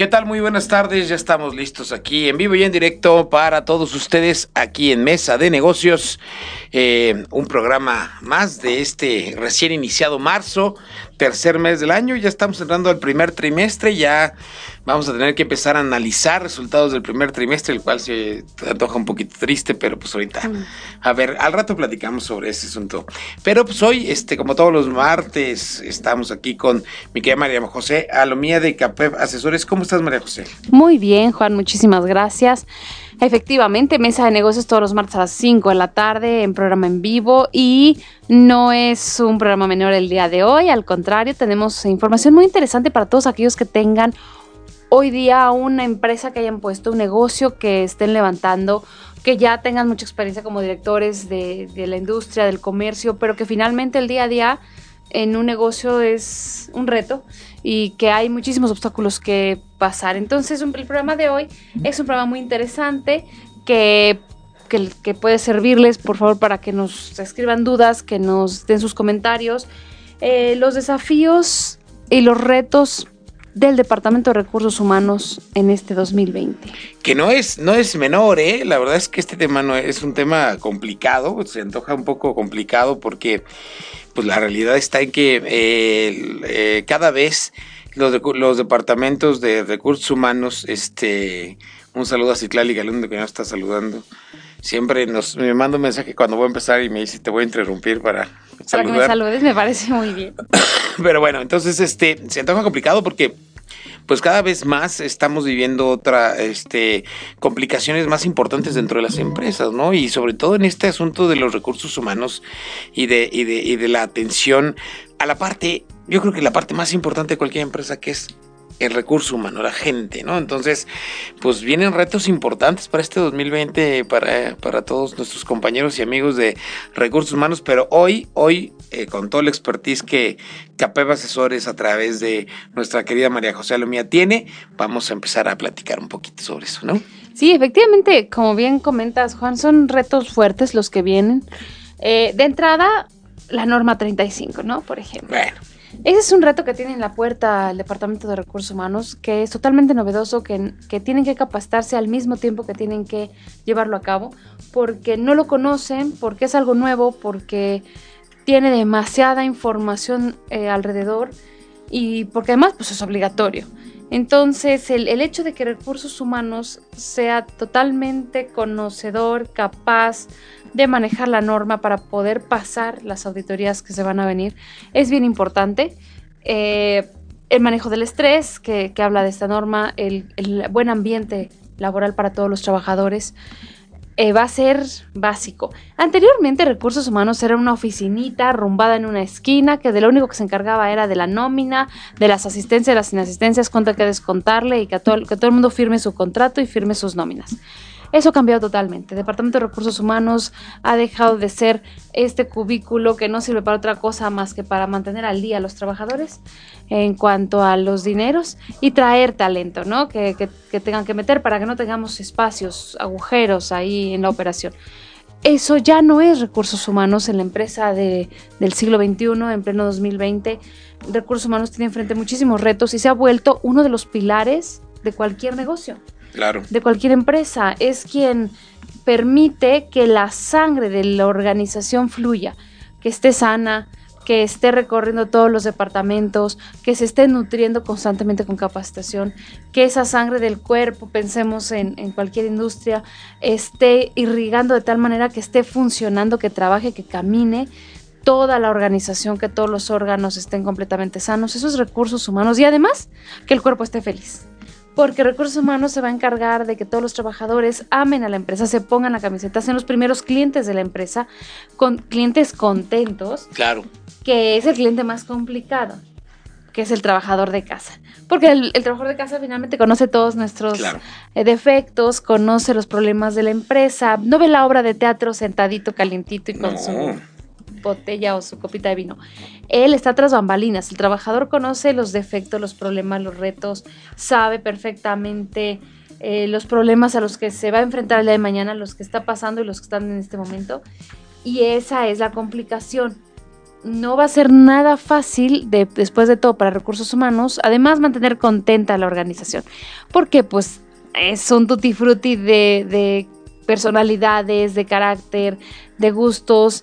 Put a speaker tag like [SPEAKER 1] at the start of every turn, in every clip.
[SPEAKER 1] ¿Qué tal? Muy buenas tardes, ya estamos listos aquí en vivo y en directo para todos ustedes aquí en Mesa de Negocios, eh, un programa más de este recién iniciado marzo, tercer mes del año, ya estamos entrando al primer trimestre, ya vamos a tener que empezar a analizar resultados del primer trimestre, el cual se antoja un poquito triste, pero pues ahorita, a ver, al rato platicamos sobre ese asunto. Pero pues hoy, este, como todos los martes, estamos aquí con mi querida María José Alomía de CAPEP Asesores. ¿Cómo estás, María José?
[SPEAKER 2] Muy bien, Juan, muchísimas gracias. Efectivamente, mesa de negocios todos los martes a las 5 de la tarde en programa en vivo y no es un programa menor el día de hoy, al contrario, tenemos información muy interesante para todos aquellos que tengan hoy día una empresa que hayan puesto un negocio, que estén levantando, que ya tengan mucha experiencia como directores de, la industria, del comercio, pero que finalmente el día a día en un negocio es un reto y que hay muchísimos obstáculos que pasar. Entonces, el programa de hoy es un programa muy interesante que, que, puede servirles, por favor, para que nos escriban dudas, que nos den sus comentarios. Eh, los desafíos y los retos del Departamento de Recursos Humanos en este 2020.
[SPEAKER 1] Que no es, no es menor, ¿eh? La verdad es que este tema no es un tema complicado, se antoja un poco complicado porque pues la realidad está en que eh, eh, cada vez los, los departamentos de recursos humanos, este, un saludo a Citlali Galindo que nos está saludando. Siempre nos, me manda un mensaje cuando voy a empezar y me dice, te voy a interrumpir para
[SPEAKER 2] para que me saludes me parece muy bien.
[SPEAKER 1] Pero bueno, entonces este se antoja complicado porque pues cada vez más estamos viviendo otra este complicaciones más importantes dentro de las empresas, ¿no? Y sobre todo en este asunto de los recursos humanos y de, y de, y de la atención a la parte, yo creo que la parte más importante de cualquier empresa que es el recurso humano, la gente, ¿no? Entonces, pues vienen retos importantes para este 2020 para, para todos nuestros compañeros y amigos de recursos humanos, pero hoy, hoy, eh, con todo el expertise que Capeva Asesores a través de nuestra querida María José Alomía tiene, vamos a empezar a platicar un poquito sobre eso, ¿no?
[SPEAKER 2] Sí, efectivamente, como bien comentas, Juan, son retos fuertes los que vienen. Eh, de entrada, la norma 35, ¿no? Por ejemplo.
[SPEAKER 1] Bueno.
[SPEAKER 2] Ese es un reto que tiene en la puerta el Departamento de Recursos Humanos, que es totalmente novedoso, que, que, tienen que capacitarse al mismo tiempo que tienen que llevarlo a cabo, porque no lo conocen, porque es algo nuevo, porque tiene demasiada información eh, alrededor y porque además pues, es obligatorio. Entonces, el, el, hecho de que recursos humanos sea totalmente conocedor, capaz de manejar la norma para poder pasar las auditorías que se van a venir es bien importante. Eh, el manejo del estrés, que, habla de esta norma, el, buen ambiente laboral para todos los trabajadores, eh, va a ser básico. Anteriormente Recursos Humanos era una oficinita rumbada en una esquina que de lo único que se encargaba era de la nómina, de las asistencias, las inasistencias, cuánto hay que descontarle y que todo, que todo el mundo firme su contrato y firme sus nóminas. Eso ha cambiado totalmente. El Departamento de Recursos Humanos ha dejado de ser este cubículo que no sirve para otra cosa más que para mantener al día a los trabajadores en cuanto a los dineros y traer talento, ¿no? Que, tengan que meter para que no tengamos espacios, agujeros ahí en la operación. Eso ya no es recursos humanos en la empresa del siglo XXI, en pleno 2020. Recursos humanos tiene enfrente muchísimos retos y se ha vuelto uno de los pilares de cualquier negocio de cualquier empresa. Es quien permite que la sangre de la organización fluya, que esté sana, que esté recorriendo todos los departamentos, que se esté nutriendo constantemente con capacitación, que esa sangre del cuerpo, pensemos en, en, cualquier industria, esté irrigando de tal manera que esté funcionando, que trabaje, que camine toda la organización, que todos los órganos estén completamente sanos, esos recursos humanos y además que el cuerpo esté feliz porque Recursos Humanos se va a encargar de que todos los trabajadores amen a la empresa, se pongan la camiseta, sean los primeros clientes de la empresa, con clientes contentos.
[SPEAKER 1] Claro.
[SPEAKER 2] Que es el cliente más complicado. que es el trabajador de casa. Porque el, trabajador de casa finalmente conoce todos nuestros eh, defectos, conoce los problemas de la empresa, no ve la obra de teatro sentadito, calientito y con su botella o su copita de vino. Él está tras bambalinas. El trabajador conoce los defectos, los problemas, los retos, sabe perfectamente eh, los problemas a los que se va a enfrentar el día de mañana, los que está pasando y los que están en este momento. Y esa es la complicación no va a ser nada fácil de, después de todo para recursos humanos, además mantener contenta a la organización, porque pues es un tutti frutti de, de personalidades, de carácter, de gustos,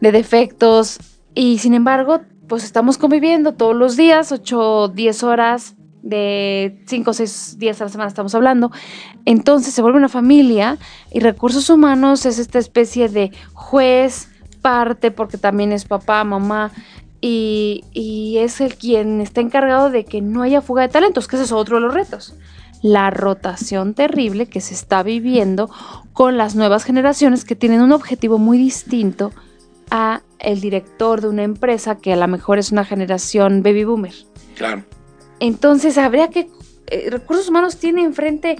[SPEAKER 2] de defectos, y sin embargo, pues estamos conviviendo todos los días, 8, 10 horas, de 5 o 6 días a la semana estamos hablando. Entonces se vuelve una familia y recursos humanos es esta especie de juez, parte porque también es papá, mamá y, es el quien está encargado de que no haya fuga de talentos, que ese es otro de los retos. La rotación terrible que se está viviendo con las nuevas generaciones que tienen un objetivo muy distinto a el director de una empresa que a lo mejor es una generación baby boomer.
[SPEAKER 1] Claro.
[SPEAKER 2] Entonces habría que eh, recursos humanos tiene enfrente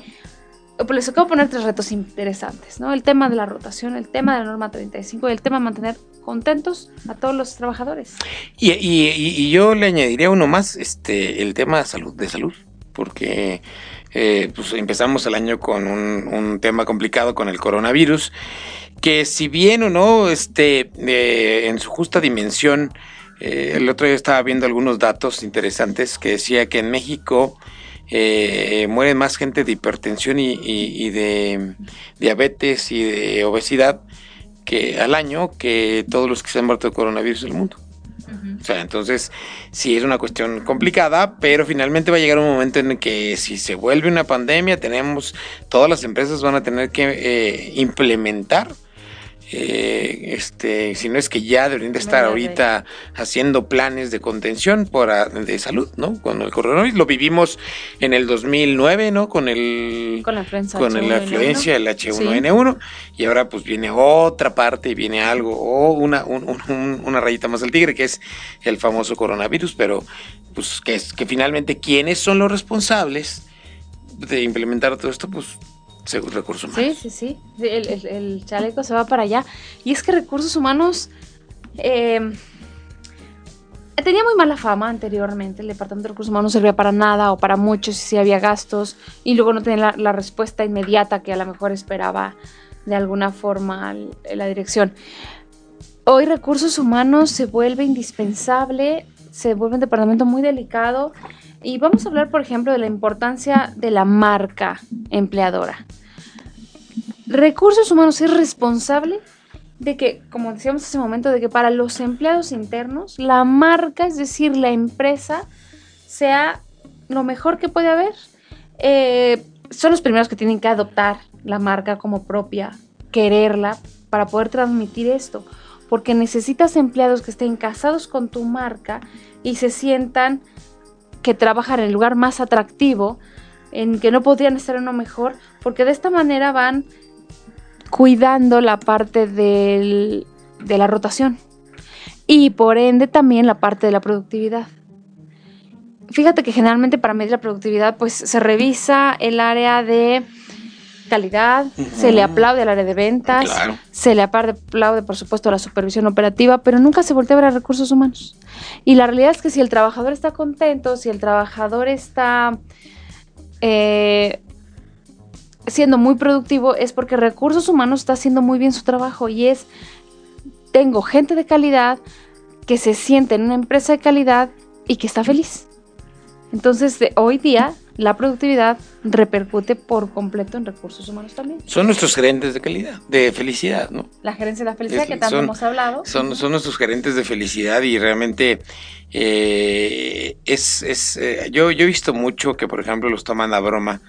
[SPEAKER 2] pues les acabo de poner tres retos interesantes, ¿no? El tema de la rotación, el tema de la norma 35 y el tema de mantener contentos a todos los trabajadores.
[SPEAKER 1] Y, yo le añadiría uno más, este, el tema de salud, de salud, porque eh, pues empezamos el año con un, tema complicado con el coronavirus, que si bien o no, este, eh, en su justa dimensión, eh, el otro día estaba viendo algunos datos interesantes que decía que en México eh, muere más gente de hipertensión y, de diabetes y de obesidad que al año que todos los que se han muerto de coronavirus del mundo. O sea, entonces sí es una cuestión complicada, pero finalmente va a llegar un momento en el que si se vuelve una pandemia, tenemos, todas las empresas van a tener que eh, implementar eh, este, si no es que ya deberían de estar ahorita haciendo planes de contención para, de salud, ¿no? Con el coronavirus. Lo vivimos en el 2009, ¿no? Con el
[SPEAKER 2] con la influencia,
[SPEAKER 1] con la influencia del H1N1 y ahora pues viene otra parte y viene algo o una una rayita más al tigre que es el famoso coronavirus, pero pues que es que finalmente quiénes son los responsables de implementar todo esto, pues recursos humanos.
[SPEAKER 2] Sí, sí, sí. El, chaleco se va para allá. Y es que recursos humanos em, tenía muy mala fama anteriormente. El departamento de recursos humanos no servía para nada o para muchos si había gastos y luego no tenía la, respuesta inmediata que a lo mejor esperaba de alguna forma la dirección. Hoy recursos humanos se vuelve indispensable, se vuelve un departamento muy delicado y vamos a hablar, por ejemplo, de la importancia de la marca empleadora. Recursos Humanos es responsable de que, como decíamos hace un momento, de que para los empleados internos la marca, es decir, la empresa, sea lo mejor que puede haber. Eh, son los primeros que tienen que adoptar la marca como propia, quererla para poder transmitir esto, porque necesitas empleados que estén casados con tu marca y se sientan que trabajar en el lugar más atractivo, en que no podrían estar en uno mejor, porque de esta manera van cuidando la parte de la rotación y por ende también la parte de la productividad. Fíjate que generalmente para medir la productividad pues se revisa el área de calidad, se le aplaude al área de ventas, se le aplaude por supuesto a la supervisión operativa, pero nunca se voltea a ver a recursos humanos. Y la realidad es que si el trabajador está contento, si el trabajador está eh, siendo muy productivo, es porque recursos humanos está haciendo muy bien su trabajo y es, tengo gente de calidad que se siente en una empresa de calidad y que está feliz. Entonces, hoy día la productividad repercute por completo en recursos humanos también.
[SPEAKER 1] Son nuestros gerentes de calidad, de felicidad, ¿no?
[SPEAKER 2] La gerencia de la felicidad que tanto hemos hablado.
[SPEAKER 1] Son, son nuestros gerentes de felicidad y realmente eh, es, es eh, yo, yo he visto mucho que, por ejemplo, los toman a broma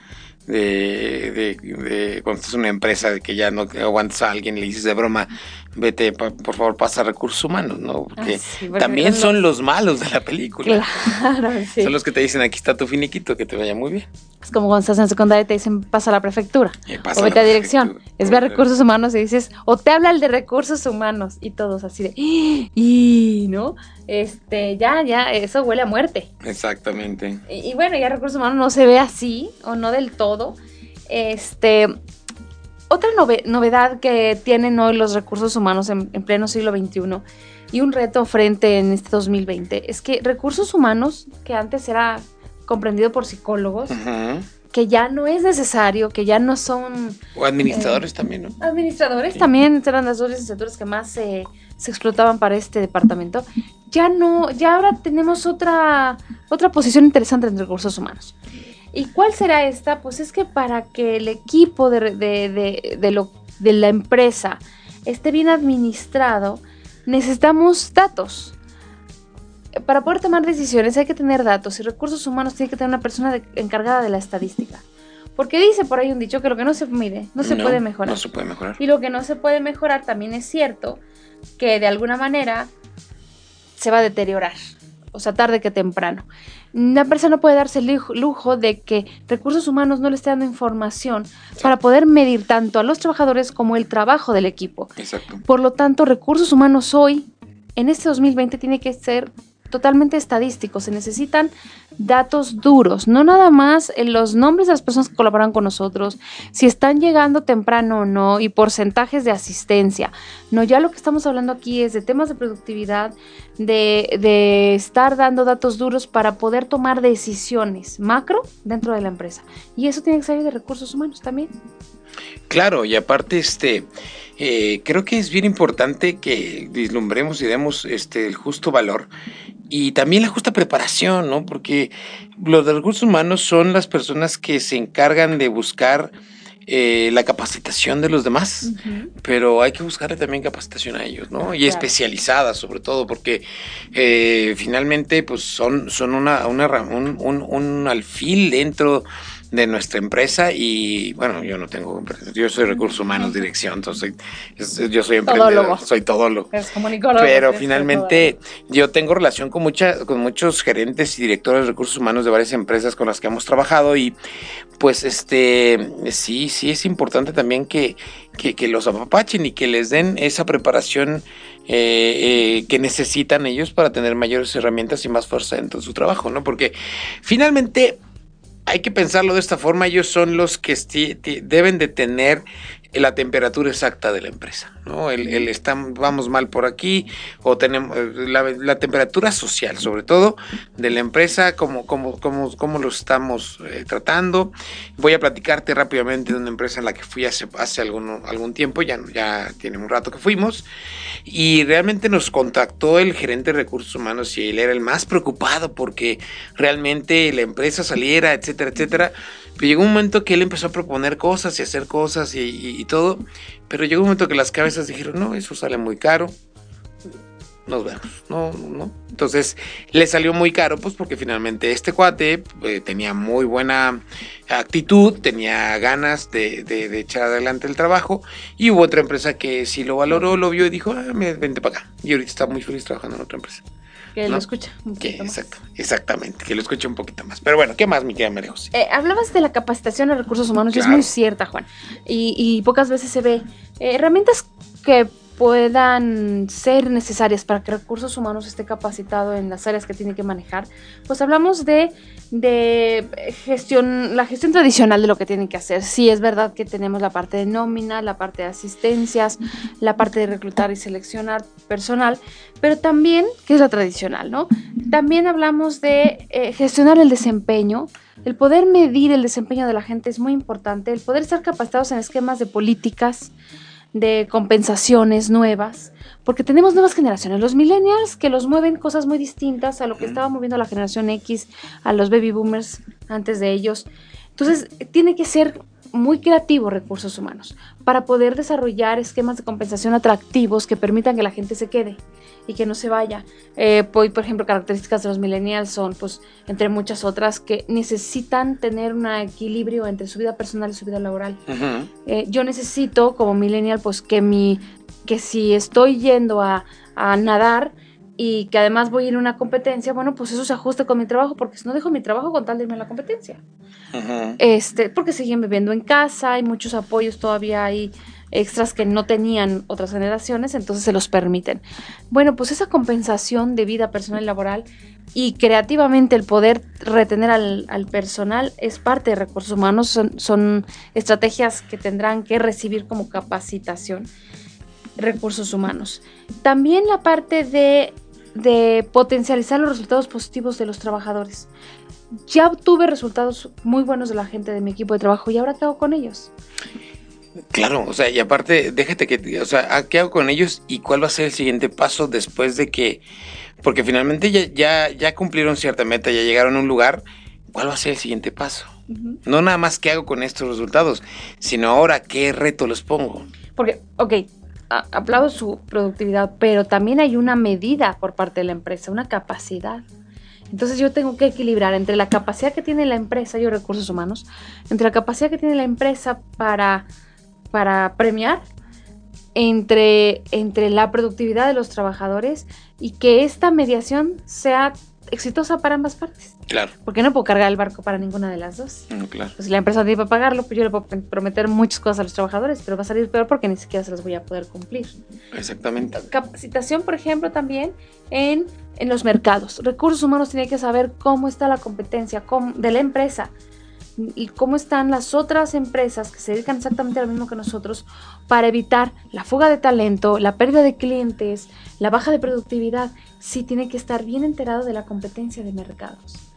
[SPEAKER 1] de, de, cuando estás en una empresa de que ya no aguantas a alguien y le dices de broma, vete, por favor, pasa recursos humanos, ¿no? Porque, ah, también son los... malos de la película.
[SPEAKER 2] Claro,
[SPEAKER 1] Son los que te dicen, aquí está tu finiquito, que te vaya muy bien.
[SPEAKER 2] Es como cuando estás en secundaria y te dicen pasa a la prefectura
[SPEAKER 1] Eh, pasa
[SPEAKER 2] o vete a dirección.
[SPEAKER 1] prefectura.
[SPEAKER 2] Es ver recursos humanos y dices, o te habla el de recursos humanos y todos así de, y no, este, ya, ya, eso huele a muerte.
[SPEAKER 1] Exactamente.
[SPEAKER 2] Y, y bueno, ya recursos humanos no se ve así o no del todo. Este, otra nove- novedad que tienen hoy los recursos humanos en, en pleno siglo XXI y un reto frente en este 2020 es que recursos humanos, que antes era comprendido por psicólogos, que ya no es necesario, que ya no son
[SPEAKER 1] O administradores también, ¿no?
[SPEAKER 2] administradores,
[SPEAKER 1] Sí.
[SPEAKER 2] también eran las dos licenciaturas que más se, se explotaban para este departamento. Ya no, ya ahora tenemos otra, otra posición interesante en recursos humanos. ¿Y cuál será esta? Pues es que para que el equipo de, de- de- de lo, la empresa esté bien administrado, necesitamos datos. Para poder tomar decisiones hay que tener datos y recursos humanos tiene que tener una persona encargada de la estadística. Porque dice por ahí un dicho que lo que no se mide no se puede mejorar.
[SPEAKER 1] No se puede mejorar.
[SPEAKER 2] Y lo que no se puede mejorar también es cierto que de alguna manera se va a deteriorar. O sea, tarde que temprano. Una empresa no puede darse el lujo, lujo de que recursos humanos no le esté dando información para poder medir tanto a los trabajadores como el trabajo del equipo.
[SPEAKER 1] Exacto.
[SPEAKER 2] Por lo tanto, recursos humanos hoy, en este 2020, tiene que ser totalmente estadísticos. Se necesitan datos duros, no nada más los nombres de las personas que colaboran con nosotros, si están llegando temprano o no y porcentajes de asistencia. No, ya lo que estamos hablando aquí es de temas de productividad, de, de estar dando datos duros para poder tomar decisiones macro dentro de la empresa. Y eso tiene que salir de recursos humanos también.
[SPEAKER 1] Claro, y aparte, este, eh, creo que es bien importante que vislumbremos y demos este, el justo valor y también la justa preparación, ¿no? Porque los de recursos humanos son las personas que se encargan de buscar eh, la capacitación de los demás, pero hay que buscarle también capacitación a ellos, ¿no? Y
[SPEAKER 2] Claro.
[SPEAKER 1] especializada sobre todo, porque eh, finalmente pues son, son una, una un, un- un alfil dentro de nuestra empresa y bueno, yo no tengo, yo soy recursos humanos, dirección, entonces es- yo soy emprendedor,
[SPEAKER 2] Todólogo.
[SPEAKER 1] soy todólogo. Pero finalmente yo tengo relación con mucha, con muchos gerentes y directores de recursos humanos de varias empresas con las que hemos trabajado y pues este sí, sí es importante también que, que, que los apapachen y que les den esa preparación eh, eh, que necesitan ellos para tener mayores herramientas y más fuerza dentro de su trabajo, ¿no? Porque finalmente hay que pensarlo de esta forma, ellos son los que deben de tener la temperatura exacta de la empresa, ¿no? El, el vamos mal por aquí, o tenemos eh, la, la temperatura social, sobre todo, de la empresa, cómo, cómo, cómo, cómo lo estamos eh, tratando. Voy a platicarte rápidamente de una empresa en la que fui hace, hace algún, algún tiempo, ya, ya tiene un rato que fuimos, y realmente nos contactó el gerente de recursos humanos y él era el más preocupado porque realmente la empresa saliera, etcétera, etcétera. Llegó un momento que él empezó a proponer cosas y hacer cosas y, todo, pero llegó un momento que las cabezas dijeron, no, eso sale muy caro. Nos vemos, no, no. Entonces le salió muy caro, pues porque finalmente este cuate eh, tenía muy buena actitud, tenía ganas de, de- de echar adelante el trabajo y hubo otra empresa que sí lo valoró, lo vio y dijo, ah, vente para acá. Y ahorita está muy feliz trabajando en otra empresa.
[SPEAKER 2] Que
[SPEAKER 1] ¿no?
[SPEAKER 2] lo escucha. un
[SPEAKER 1] Que,
[SPEAKER 2] poquito más.
[SPEAKER 1] exacto, exactamente, que lo escuche un poquito más. Pero bueno, ¿qué más, mi querida María José?
[SPEAKER 2] Eh, hablabas de la capacitación de recursos humanos y es
[SPEAKER 1] Claro.
[SPEAKER 2] muy cierta, Juan. Y, y pocas veces se ve eh, herramientas que puedan ser necesarias para que recursos humanos esté capacitado en las áreas que tiene que manejar. Pues hablamos de, de gestión, la gestión tradicional de lo que tienen que hacer. Sí, es verdad que tenemos la parte de nómina, la parte de asistencias, la parte de reclutar y seleccionar personal, pero también, que es la tradicional, ¿no? También hablamos de eh, gestionar el desempeño, el poder medir el desempeño de la gente es muy importante, el poder estar capacitados en esquemas de políticas, de compensaciones nuevas, porque tenemos nuevas generaciones, los millennials que los mueven cosas muy distintas a lo que estaba moviendo la generación X, a los baby boomers antes de ellos. Entonces, tiene que ser muy creativo recursos humanos para poder desarrollar esquemas de compensación atractivos que permitan que la gente se quede y que no se vaya. Eh, por ejemplo, características de los millennials son, pues, entre muchas otras, que necesitan tener un equilibrio entre su vida personal y su vida laboral. Eh, yo necesito, como millennial, pues que mi, que si estoy yendo a, a nadar, y que además voy a ir a una competencia, bueno, pues eso se ajuste con mi trabajo, porque si no dejo mi trabajo con tal de irme a la competencia. este, porque siguen viviendo en casa, hay muchos apoyos todavía, hay extras que no tenían otras generaciones, entonces se los permiten. Bueno, pues esa compensación de vida personal y laboral y creativamente el poder retener al, personal es parte de recursos humanos, son, son, estrategias que tendrán que recibir como capacitación recursos humanos. También la parte de, de potencializar los resultados positivos de los trabajadores. Ya obtuve resultados muy buenos de la gente de mi equipo de trabajo y ahora qué hago con ellos.
[SPEAKER 1] Claro, o sea, y aparte, déjate que, o sea, ¿qué hago con ellos y cuál va a ser el siguiente paso después de que, porque finalmente ya, ya, ya cumplieron cierta meta, ya llegaron a un lugar, ¿cuál va a ser el siguiente paso? No nada más qué hago con estos resultados, sino ahora qué reto les pongo.
[SPEAKER 2] Porque, ok, aplaudo su productividad, pero también hay una medida por parte de la empresa, una capacidad. Entonces yo tengo que equilibrar entre la capacidad que tiene la empresa, yo recursos humanos, entre la capacidad que tiene la empresa para para premiar entre, entre la productividad de los trabajadores y que esta mediación sea exitosa para ambas partes.
[SPEAKER 1] Claro.
[SPEAKER 2] Porque no puedo cargar el barco para ninguna de las dos.
[SPEAKER 1] Claro.
[SPEAKER 2] Pues si la empresa tiene para pagarlo, pues yo le puedo prometer muchas cosas a los trabajadores, pero va a salir peor porque ni siquiera se las voy a poder cumplir.
[SPEAKER 1] Exactamente.
[SPEAKER 2] Capacitación, por ejemplo, también en, en los mercados. Recursos humanos tiene que saber cómo está la competencia de la empresa y cómo están las otras empresas que se dedican exactamente a lo mismo que nosotros para evitar la fuga de talento, la pérdida de clientes, la baja de productividad. Sí tiene que estar bien enterado de la competencia de mercados.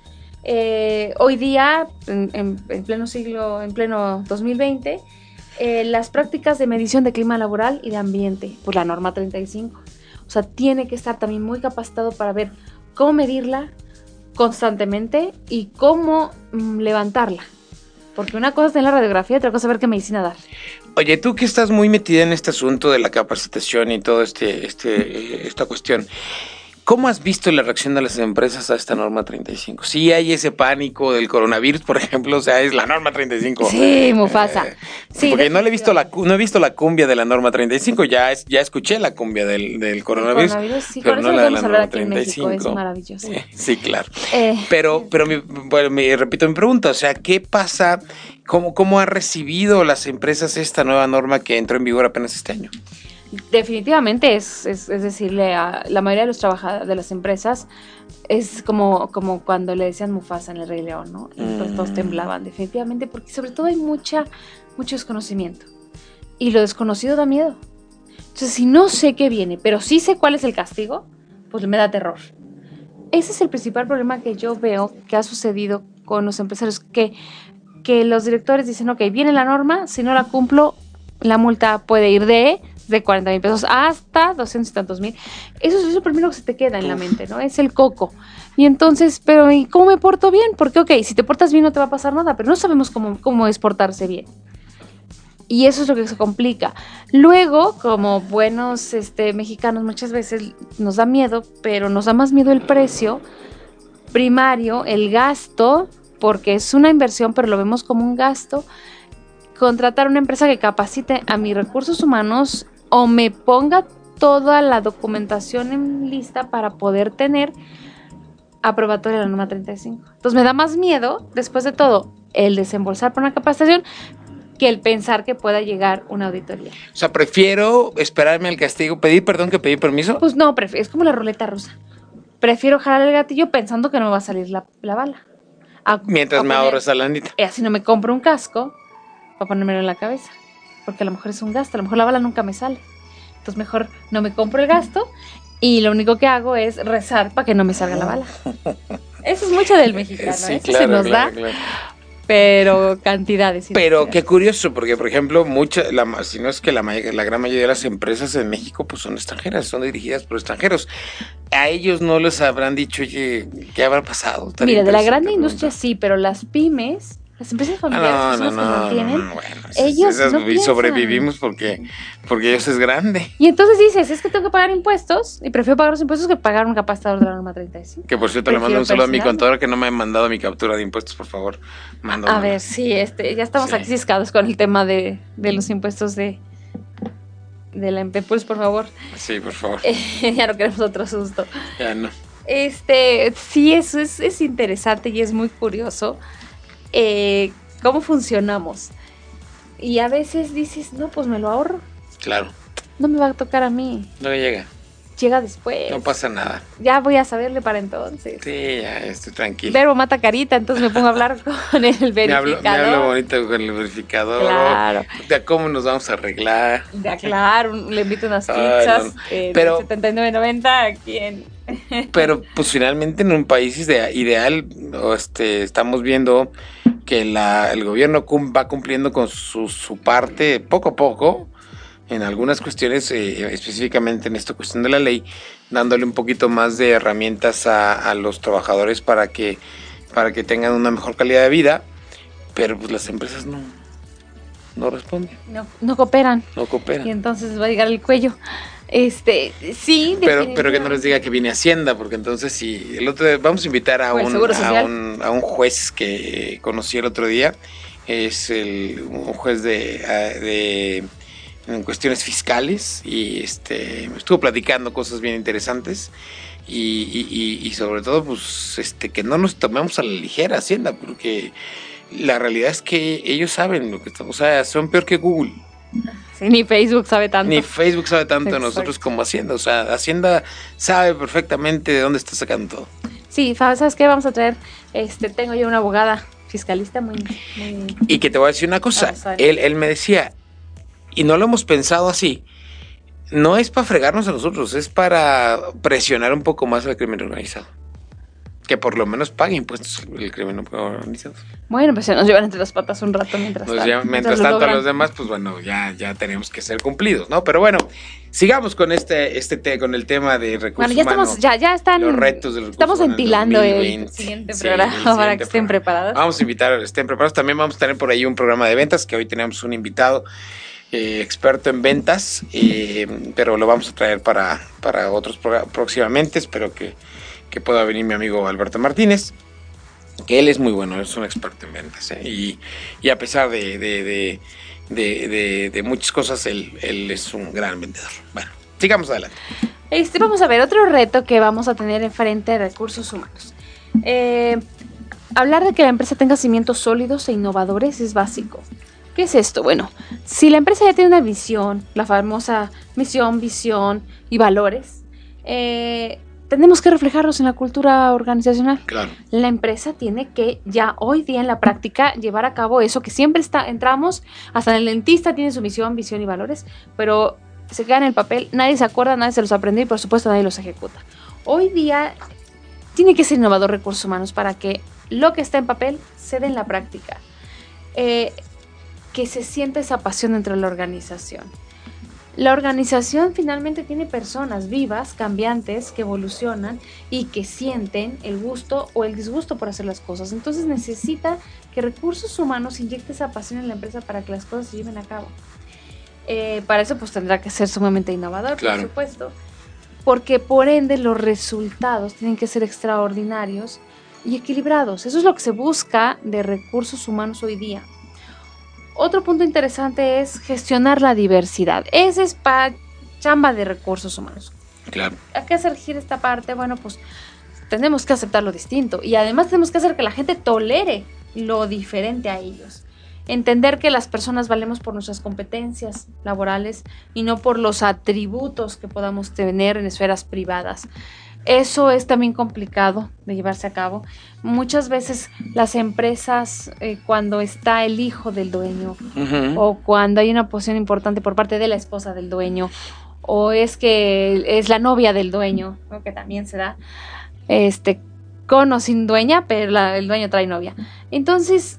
[SPEAKER 2] Eh, hoy día, en, pleno siglo, en pleno 2020, eh, las prácticas de medición de clima laboral y de ambiente, por la norma 35. O sea, tiene que estar también muy capacitado para ver cómo medirla, constantemente y cómo mm, levantarla. Porque una cosa es tener la radiografía y otra cosa es ver qué medicina dar.
[SPEAKER 1] Oye, tú que estás muy metida en este asunto de la capacitación y todo este, este, eh, esta cuestión, ¿Cómo has visto la reacción de las empresas a esta norma 35? Sí hay ese pánico del coronavirus, por ejemplo, o sea, es la norma 35.
[SPEAKER 2] Sí, Mufasa.
[SPEAKER 1] Eh, sí, porque no he visto la no he visto la cumbia de la norma 35, ya es, ya escuché la cumbia del, del coronavirus,
[SPEAKER 2] sí, pero no la de la norma 35. es maravilloso.
[SPEAKER 1] Sí, claro. Eh. Pero pero bueno, me, repito mi pregunta, o sea, ¿qué pasa cómo cómo ha recibido las empresas esta nueva norma que entró en vigor apenas este año?
[SPEAKER 2] Definitivamente es, es, decirle a la mayoría de los trabajadores de las empresas es como, como cuando le decían Mufasa en el Rey León, ¿no? Y todos mm. temblaban, definitivamente, porque sobre todo hay mucha, mucho desconocimiento. Y lo desconocido da miedo. Entonces, si no sé qué viene, pero sí sé cuál es el castigo, pues me da terror. Ese es el principal problema que yo veo que ha sucedido con los empresarios, que, que los directores dicen, ok, viene la norma, si no la cumplo, la multa puede ir de de 40 mil pesos hasta 200 y tantos mil. Eso es lo primero que se te queda en la mente, ¿no? Es el coco. Y entonces, pero ¿y cómo me porto bien? Porque, ok, si te portas bien no te va a pasar nada, pero no sabemos cómo, cómo es portarse bien. Y eso es lo que se complica. Luego, como buenos este, mexicanos, muchas veces nos da miedo, pero nos da más miedo el precio primario, el gasto, porque es una inversión, pero lo vemos como un gasto. Contratar una empresa que capacite a mis recursos humanos o me ponga toda la documentación en lista para poder tener aprobatoria la norma 35. Entonces me da más miedo, después de todo, el desembolsar por una capacitación que el pensar que pueda llegar una auditoría.
[SPEAKER 1] O sea, prefiero esperarme al castigo, pedir perdón que pedir permiso.
[SPEAKER 2] Pues no, es como la ruleta rusa. Prefiero jalar el gatillo pensando que no me va a salir la, bala.
[SPEAKER 1] Mientras me ahorro esa lanita.
[SPEAKER 2] Y así no me compro un casco para ponérmelo en la cabeza porque a lo mejor es un gasto, a lo mejor la bala nunca me sale. Entonces mejor no me compro el gasto y lo único que hago es rezar para que no me salga la bala. Eso es mucho del mexicano, sí, eso se nos da. Pero cantidades.
[SPEAKER 1] Pero qué curioso, porque por ejemplo, mucha, la, si no es que la, la gran mayoría de las empresas en México pues son extranjeras, son dirigidas por extranjeros. A ellos no les habrán dicho, oye, ¿qué habrá pasado?
[SPEAKER 2] Mira, de la gran industria sí, pero las pymes las empresas familiares no, no, no, ellos
[SPEAKER 1] y sobrevivimos porque, porque ellos es grande.
[SPEAKER 2] Y entonces dices, es que tengo que pagar impuestos y prefiero pagar los impuestos que pagar un capacitador de la norma 35.
[SPEAKER 1] Que por cierto le mando un saludo a mi contador que no me ha mandado mi captura de impuestos, por favor.
[SPEAKER 2] A ver, sí, este, ya estamos aquí ciscados con el tema de, de los impuestos de, de la Empepuls, por favor.
[SPEAKER 1] Sí, por favor.
[SPEAKER 2] ya no queremos otro susto.
[SPEAKER 1] Ya no.
[SPEAKER 2] Este, sí, eso es, es interesante y es muy curioso eh, cómo funcionamos. Y a veces dices, no, pues me lo ahorro.
[SPEAKER 1] Claro.
[SPEAKER 2] No me va a tocar a mí.
[SPEAKER 1] No llega.
[SPEAKER 2] Llega después.
[SPEAKER 1] No pasa nada.
[SPEAKER 2] Ya voy a saberle para entonces.
[SPEAKER 1] Sí, ya estoy tranquilo.
[SPEAKER 2] Verbo mata carita, entonces me pongo a hablar con el verificador.
[SPEAKER 1] Me hablo, me hablo bonito con el verificador.
[SPEAKER 2] Claro.
[SPEAKER 1] De cómo nos vamos a arreglar.
[SPEAKER 2] Ya, claro, le invito unas
[SPEAKER 1] Ay,
[SPEAKER 2] pizzas.
[SPEAKER 1] no.
[SPEAKER 2] eh,
[SPEAKER 1] Pero-
[SPEAKER 2] 79.90 aquí en...
[SPEAKER 1] Pero pues finalmente en un país ide- ideal o, este, estamos viendo que la, el gobierno va cumpliendo con su, su parte poco a poco en algunas cuestiones, eh, específicamente en esta cuestión de la ley, dándole un poquito más de herramientas a, a los trabajadores para que, para que tengan una mejor calidad de vida, pero pues las empresas no, no responden,
[SPEAKER 2] No, no cooperan.
[SPEAKER 1] no cooperan.
[SPEAKER 2] Y entonces va a llegar el cuello. Este, sí,
[SPEAKER 1] Pero, pero que no les diga que viene Hacienda, porque entonces si el otro día- vamos a invitar a un, a un a un juez que conocí el otro día, es el un juez de, de en cuestiones fiscales y este me estuvo platicando cosas bien interesantes. Y, y- y- y sobre todo pues este que no nos tomemos a la ligera Hacienda, porque la realidad es que ellos saben lo que estamos, o sea, son peor que Google.
[SPEAKER 2] Sí, ni Facebook sabe tanto.
[SPEAKER 1] Ni Facebook sabe tanto de nosotros como Hacienda. O sea, Hacienda sabe perfectamente de dónde está sacando todo.
[SPEAKER 2] Sí, ¿sabes qué? Vamos a traer, este, tengo yo una abogada fiscalista muy, muy
[SPEAKER 1] Y que te voy a decir una cosa.
[SPEAKER 2] Vamos a ver.
[SPEAKER 1] Él, él me decía, y no lo hemos pensado así, no es para fregarnos a nosotros, es para presionar un poco más al crimen organizado. Que por lo menos pague impuestos el crimen organizado.
[SPEAKER 2] Bueno, pues se nos llevan entre las patas un rato mientras
[SPEAKER 1] Nos
[SPEAKER 2] tanto.
[SPEAKER 1] lleva- mientras tanto los demás, pues bueno, ya, ya tenemos que ser cumplidos, ¿no? Pero bueno, sigamos con este, este te- con el tema de recursos
[SPEAKER 2] Bueno, ya
[SPEAKER 1] humanos.
[SPEAKER 2] estamos, ya, ya están.
[SPEAKER 1] los retos de los recursos
[SPEAKER 2] Estamos ventilando el
[SPEAKER 1] 2020.
[SPEAKER 2] siguiente
[SPEAKER 1] Sí,
[SPEAKER 2] programa
[SPEAKER 1] el
[SPEAKER 2] para que estén
[SPEAKER 1] programa.
[SPEAKER 2] preparados.
[SPEAKER 1] Vamos a invitar a que estén preparados. También vamos a tener por ahí un programa de ventas, que hoy tenemos un invitado eh, experto en ventas, eh, pero lo vamos a traer para, para otros programas próximamente. Espero que, que pueda venir mi amigo Alberto Martínez, que él es muy bueno, es un experto en ventas. ¿eh? Y, a pesar de, de, muchas cosas, él, él es un gran vendedor. Bueno, sigamos adelante.
[SPEAKER 2] Este, vamos a ver otro reto que vamos a tener enfrente de recursos humanos. Eh, hablar de que la empresa tenga cimientos sólidos e innovadores es básico. ¿Qué es esto? Bueno, si la empresa ya tiene una visión, la famosa misión, visión y valores, eh, tenemos que reflejarlos en la cultura organizacional.
[SPEAKER 1] Claro.
[SPEAKER 2] La empresa tiene que ya hoy día en la práctica llevar a cabo eso que siempre está, entramos, hasta el dentista tiene su misión, visión y valores, pero se queda en el papel, nadie se acuerda, nadie se los aprendió y por supuesto nadie los ejecuta. Hoy día tiene que ser innovador recursos humanos para que lo que está en papel se dé en la práctica. Eh, que se sienta esa pasión dentro de la organización. La organización finalmente tiene personas vivas, cambiantes, que evolucionan y que sienten el gusto o el disgusto por hacer las cosas. Entonces necesita que recursos humanos inyecte esa pasión en la empresa para que las cosas se lleven a cabo. Eh, para eso pues tendrá que ser sumamente innovador,
[SPEAKER 1] Claro.
[SPEAKER 2] por supuesto, porque por ende los resultados tienen que ser extraordinarios y equilibrados. Eso es lo que se busca de recursos humanos hoy día. Otro punto interesante es gestionar la diversidad. Ese es para chamba de recursos humanos.
[SPEAKER 1] Claro.
[SPEAKER 2] ¿A qué hacer gira esta parte? Bueno, pues tenemos que aceptar lo distinto y además tenemos que hacer que la gente tolere lo diferente a ellos. Entender que las personas valemos por nuestras competencias laborales y no por los atributos que podamos tener en esferas privadas. Eso es también complicado de llevarse a cabo. Muchas veces las empresas, eh, cuando está el hijo del dueño o cuando hay una posición importante por parte de la esposa del dueño, o es que es la novia del dueño, ¿no? que también se da, este, con o sin dueña, pero la- el dueño trae novia. Entonces,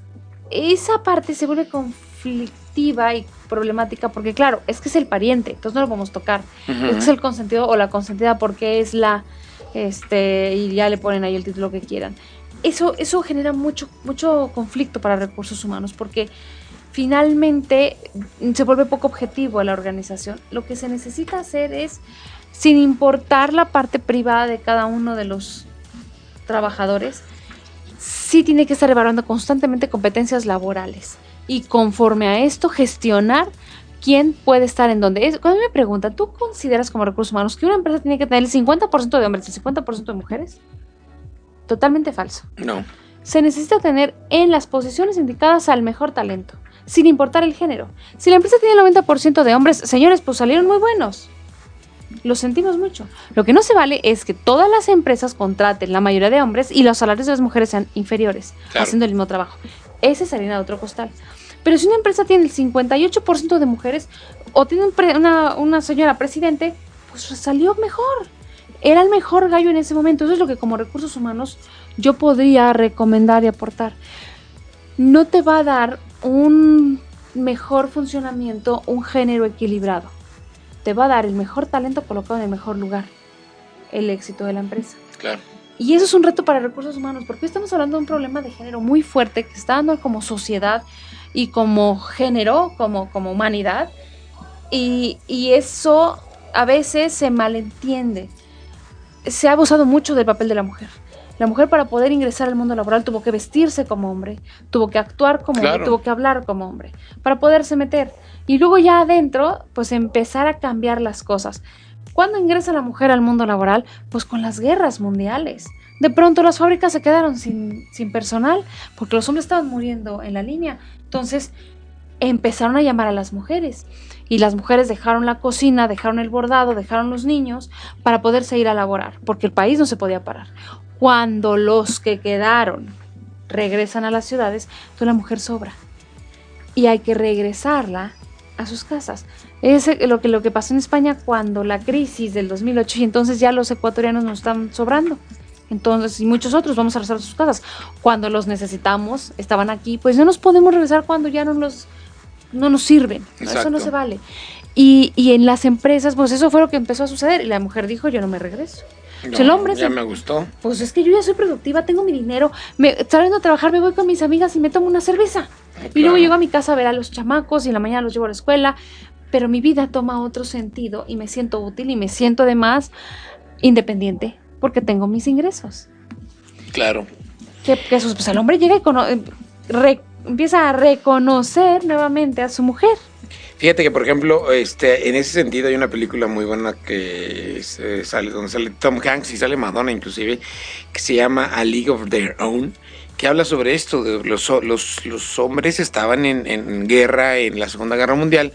[SPEAKER 2] esa parte se vuelve conflictiva y problemática porque, claro, es que es el pariente, entonces no lo podemos tocar.
[SPEAKER 1] Ujú.
[SPEAKER 2] Es que es el consentido o la consentida porque es la, este, y ya le ponen ahí el título que quieran. Eso, eso genera mucho, mucho conflicto para recursos humanos porque finalmente se vuelve poco objetivo a la organización. Lo que se necesita hacer es, sin importar la parte privada de cada uno de los trabajadores, sí tiene que estar evaluando constantemente competencias laborales y conforme a esto gestionar quién puede estar en dónde. Es, cuando me preguntan, ¿tú consideras como recursos humanos que una empresa tiene que tener el 50% de hombres y el 50% de mujeres? Totalmente falso.
[SPEAKER 1] No.
[SPEAKER 2] Se necesita tener en las posiciones indicadas al mejor talento, sin importar el género. Si la empresa tiene el 90% de hombres, señores, pues salieron muy buenos. Lo sentimos mucho. Lo que no se vale es que todas las empresas contraten la mayoría de hombres y los salarios de las mujeres sean inferiores,
[SPEAKER 1] Claro.
[SPEAKER 2] haciendo el mismo trabajo. Ese es harina de otro costal. Pero si una empresa tiene el 58% de mujeres o tiene una, una señora presidente, pues salió mejor. Era el mejor gallo en ese momento. Eso es lo que como recursos humanos yo podría recomendar y aportar. No te va a dar un mejor funcionamiento, un género equilibrado. Te va a dar el mejor talento colocado en el mejor lugar. El éxito de la empresa.
[SPEAKER 1] Claro.
[SPEAKER 2] Y eso es un reto para recursos humanos, porque estamos hablando de un problema de género muy fuerte que está dando como sociedad y como género, como, como humanidad. Y, y eso a veces se malentiende. Se ha abusado mucho del papel de la mujer. La mujer para poder ingresar al mundo laboral tuvo que vestirse como hombre, tuvo que actuar como
[SPEAKER 1] Claro.
[SPEAKER 2] hombre, tuvo que hablar como hombre, para poderse meter. Y luego ya adentro, pues empezar a cambiar las cosas. ¿Cuándo ingresa la mujer al mundo laboral? Pues con las guerras mundiales. De pronto las fábricas se quedaron sin, sin personal porque los hombres estaban muriendo en la línea. Entonces empezaron a llamar a las mujeres. Y las mujeres dejaron la cocina, dejaron el bordado, dejaron los niños para poderse ir a laborar, porque el país no se podía parar. Cuando los que quedaron regresan a las ciudades, entonces la mujer sobra. Y hay que regresarla a sus casas. Es lo que, lo que pasó en España cuando la crisis del 2008 y entonces ya los ecuatorianos nos están sobrando. Entonces, y muchos otros vamos a regresar a sus casas. Cuando los necesitamos, estaban aquí, pues no nos podemos regresar cuando ya no los no nos sirven. Eso no se vale. Y, y en las empresas, pues eso fue lo que empezó a suceder. Y la mujer dijo, yo no me regreso. Pues el hombre
[SPEAKER 1] ya
[SPEAKER 2] se-
[SPEAKER 1] me gustó.
[SPEAKER 2] Pues es que yo ya soy productiva, tengo mi dinero, me saliendo a trabajar, me voy con mis amigas y me tomo una cerveza. Y luego llego a mi casa a ver a los chamacos y en la mañana los llevo a la escuela, pero mi vida toma otro sentido y me siento útil y me siento además independiente porque tengo mis ingresos.
[SPEAKER 1] Claro.
[SPEAKER 2] Que, que sus- pues el hombre llega y cono- eh, re- empieza a reconocer nuevamente a su mujer.
[SPEAKER 1] Fíjate que, por ejemplo, este, en ese sentido hay una película muy buena que eh, sale, donde sale Tom Hanks y sale Madonna inclusive, que se llama A League of Their Own, que habla sobre esto, de los, los, los hombres estaban en, en guerra en la Segunda Guerra Mundial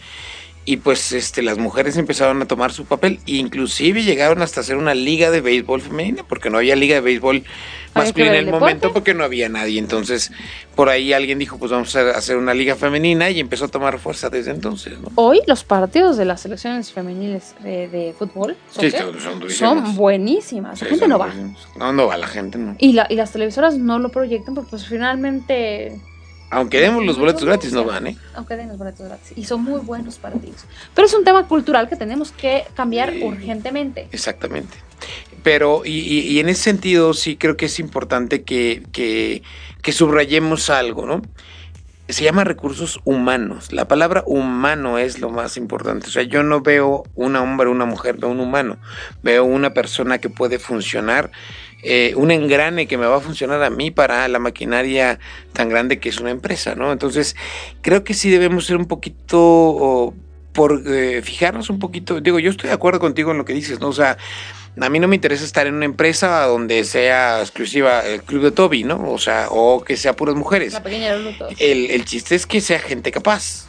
[SPEAKER 1] y pues este, las mujeres empezaron a tomar su papel e inclusive llegaron hasta hacer una liga de béisbol femenina, porque no había liga de béisbol masculina en
[SPEAKER 2] el deporte.
[SPEAKER 1] momento porque no había nadie. Entonces, por ahí alguien dijo, pues vamos a hacer una liga femenina y empezó a tomar fuerza desde entonces, ¿no?
[SPEAKER 2] Hoy los partidos de las selecciones femeniles eh, de fútbol
[SPEAKER 1] Sí, son- son
[SPEAKER 2] buenísimas.
[SPEAKER 1] Sí,
[SPEAKER 2] La gente no va.
[SPEAKER 1] No, no va la gente, no.
[SPEAKER 2] Y, la, y las televisoras no lo proyectan porque pues finalmente,
[SPEAKER 1] Aunque demos los boletos gratis, no van, ¿eh?
[SPEAKER 2] aunque den los boletos gratis, y son muy buenos partidos. Pero es un tema cultural que tenemos que cambiar
[SPEAKER 1] Sí.
[SPEAKER 2] urgentemente.
[SPEAKER 1] Exactamente. Pero, y, y- y en ese sentido, sí creo que es importante que, que, que subrayemos algo, ¿no? Se llama recursos humanos. La palabra humano es lo más importante. O sea, yo no veo un hombre o una mujer, veo un humano. Veo una persona que puede funcionar, eh, un engrane que me va a funcionar a mí para la maquinaria tan grande que es una empresa, ¿no? Entonces, creo que sí debemos ser un poquito, o, por eh, fijarnos un poquito. Digo, yo estoy de acuerdo contigo en lo que dices, ¿no? O sea, a mí no me interesa estar en una empresa donde sea exclusiva el club de Toby, ¿no? O sea, o que sea puras mujeres.
[SPEAKER 2] La pequeña
[SPEAKER 1] El, el chiste es que sea gente capaz.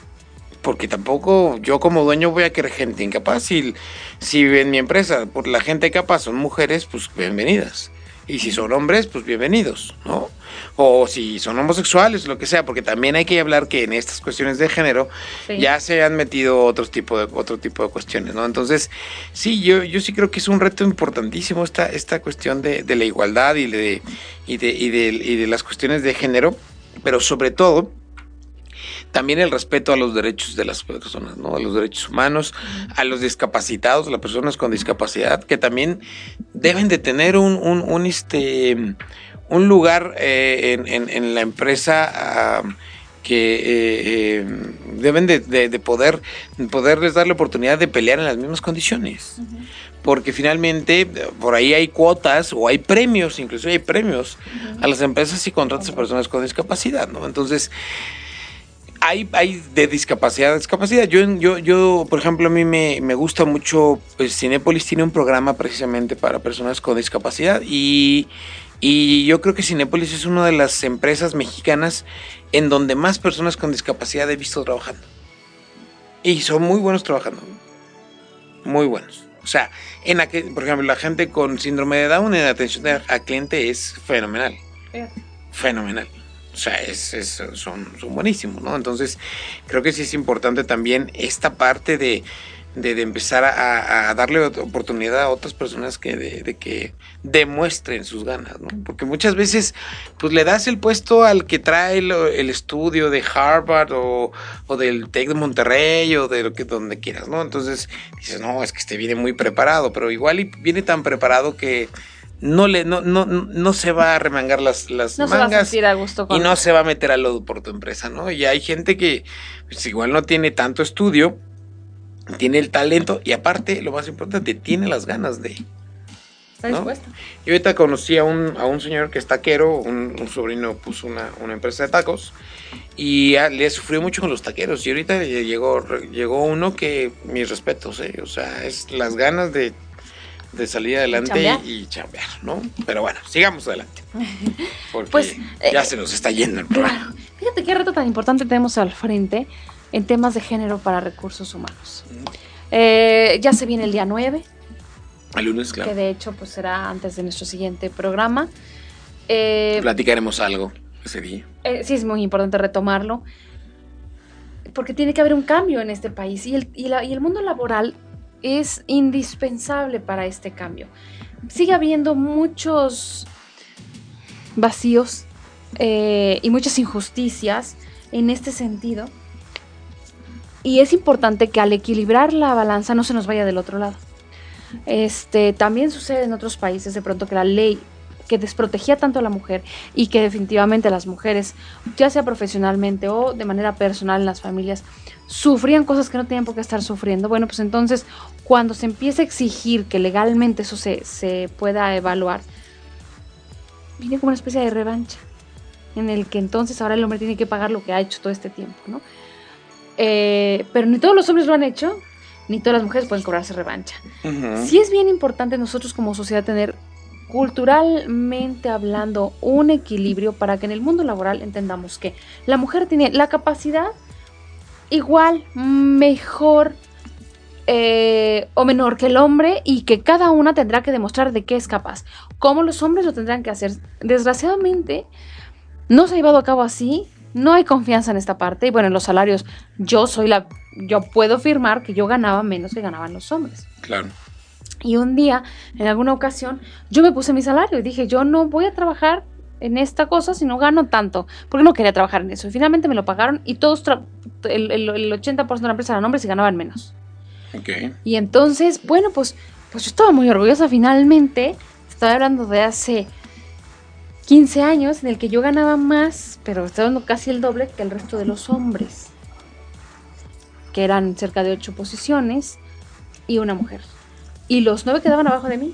[SPEAKER 1] Porque tampoco yo como dueño voy a querer gente incapaz. Si, si en mi empresa por la gente capaz son mujeres, pues bienvenidas. Y si son hombres, pues bienvenidos, ¿no? O si son homosexuales, lo que sea, porque también hay que hablar que en estas cuestiones de género
[SPEAKER 2] Sí.
[SPEAKER 1] ya se han metido otros tipo de, otro tipo de cuestiones, ¿no? Entonces, sí, yo, yo sí creo que es un reto importantísimo esta, esta cuestión de, de la igualdad y de, y, de, y, de, y de las cuestiones de género, pero sobre todo también el respeto a los derechos de las personas, ¿no? A los derechos humanos, a los discapacitados, a las personas con discapacidad, que también deben de tener un, un, un, este, un lugar eh, en, en, en, la empresa ah, que eh, eh, deben de, de, de, poder poderles dar la oportunidad de pelear en las mismas condiciones. Uh -huh. Porque finalmente por ahí hay cuotas o hay premios, incluso hay premios uh -huh. a las empresas y contratos a personas con discapacidad, ¿no? Entonces, hay, hay de discapacidad a discapacidad. Yo, yo, yo, por ejemplo, a mí me, me gusta mucho, pues Cinépolis tiene un programa precisamente para personas con discapacidad y, y yo creo que Cinépolis es una de las empresas mexicanas en donde más personas con discapacidad he visto trabajando. Y son muy buenos trabajando. Muy buenos. O sea, en aquel, por ejemplo, la gente con síndrome de Down en atención al cliente es fenomenal. Fenomenal. O sea, es, son, buenísimos, ¿no? Entonces, creo que sí es importante también esta parte de, de, empezar a, darle oportunidad a otras personas que de, de, que demuestren sus ganas, ¿no? Porque muchas veces, pues le das el puesto al que trae el, el estudio de Harvard o, o, del TEC de Monterrey o de lo que donde quieras, ¿no? Entonces dices, no, es que este viene muy preparado, pero igual y viene tan preparado que no le no, no, no se va a remangar las, las
[SPEAKER 2] no
[SPEAKER 1] mangas
[SPEAKER 2] se va a a gusto
[SPEAKER 1] y no se va a meter al lodo por tu empresa, ¿no? Y hay gente que pues, igual no tiene tanto estudio, tiene el talento y aparte, lo más importante, tiene las ganas de.
[SPEAKER 2] Está ¿no?
[SPEAKER 1] Yo ahorita conocí a un, a un señor que es taquero, un, un sobrino puso una, una, empresa de tacos y a, le sufrió mucho con los taqueros. Y ahorita llegó, llegó uno que, mis respetos, ¿eh? o sea, es las ganas de de salir adelante y, y, chambear, ¿no? Pero bueno, sigamos adelante. Porque pues, ya eh, se nos está yendo el programa.
[SPEAKER 2] Fíjate qué reto tan importante tenemos al frente en temas de género para recursos humanos. Mm. Eh, ya se viene el día 9.
[SPEAKER 1] El lunes, claro.
[SPEAKER 2] Que de hecho pues será antes de nuestro siguiente programa. Eh,
[SPEAKER 1] Platicaremos algo ese día.
[SPEAKER 2] Sí, es muy importante retomarlo. Porque tiene que haber un cambio en este país. Y el, y la, y el mundo laboral es indispensable para este cambio. Sigue habiendo muchos vacíos eh, y muchas injusticias en este sentido. Y es importante que al equilibrar la balanza no se nos vaya del otro lado. Este, también sucede en otros países de pronto que la ley que desprotegía tanto a la mujer y que definitivamente las mujeres, ya sea profesionalmente o de manera personal en las familias, sufrían cosas que no tenían por qué estar sufriendo. Bueno, pues entonces cuando se empieza a exigir que legalmente eso se, se pueda evaluar, viene como una especie de revancha en el que entonces ahora el hombre tiene que pagar lo que ha hecho todo este tiempo, ¿no? Eh, pero ni todos los hombres lo han hecho, ni todas las mujeres pueden cobrarse revancha. Uh -huh. Sí es bien importante nosotros como sociedad tener culturalmente hablando un equilibrio para que en el mundo laboral entendamos que la mujer tiene la capacidad igual, mejor eh, o menor que el hombre y que cada una tendrá que demostrar de qué es capaz. Como los hombres lo tendrán que hacer. Desgraciadamente, no se ha llevado a cabo así. No hay confianza en esta parte. Y bueno, en los salarios, yo soy la. Yo puedo afirmar que yo ganaba menos que ganaban los hombres.
[SPEAKER 1] Claro.
[SPEAKER 2] Y un día, en alguna ocasión, yo me puse mi salario y dije, yo no voy a trabajar en esta cosa si no gano tanto, porque no quería trabajar en eso. Y finalmente me lo pagaron y todos, el, el, el 80% de la empresa eran hombres y ganaban menos.
[SPEAKER 1] Okay.
[SPEAKER 2] Y entonces, bueno, pues, pues yo estaba muy orgullosa finalmente. Estaba hablando de hace 15 años en el que yo ganaba más, pero estaba dando casi el doble que el resto de los hombres, que eran cerca de 8 posiciones y una mujer. Y los 9 quedaban abajo de mí.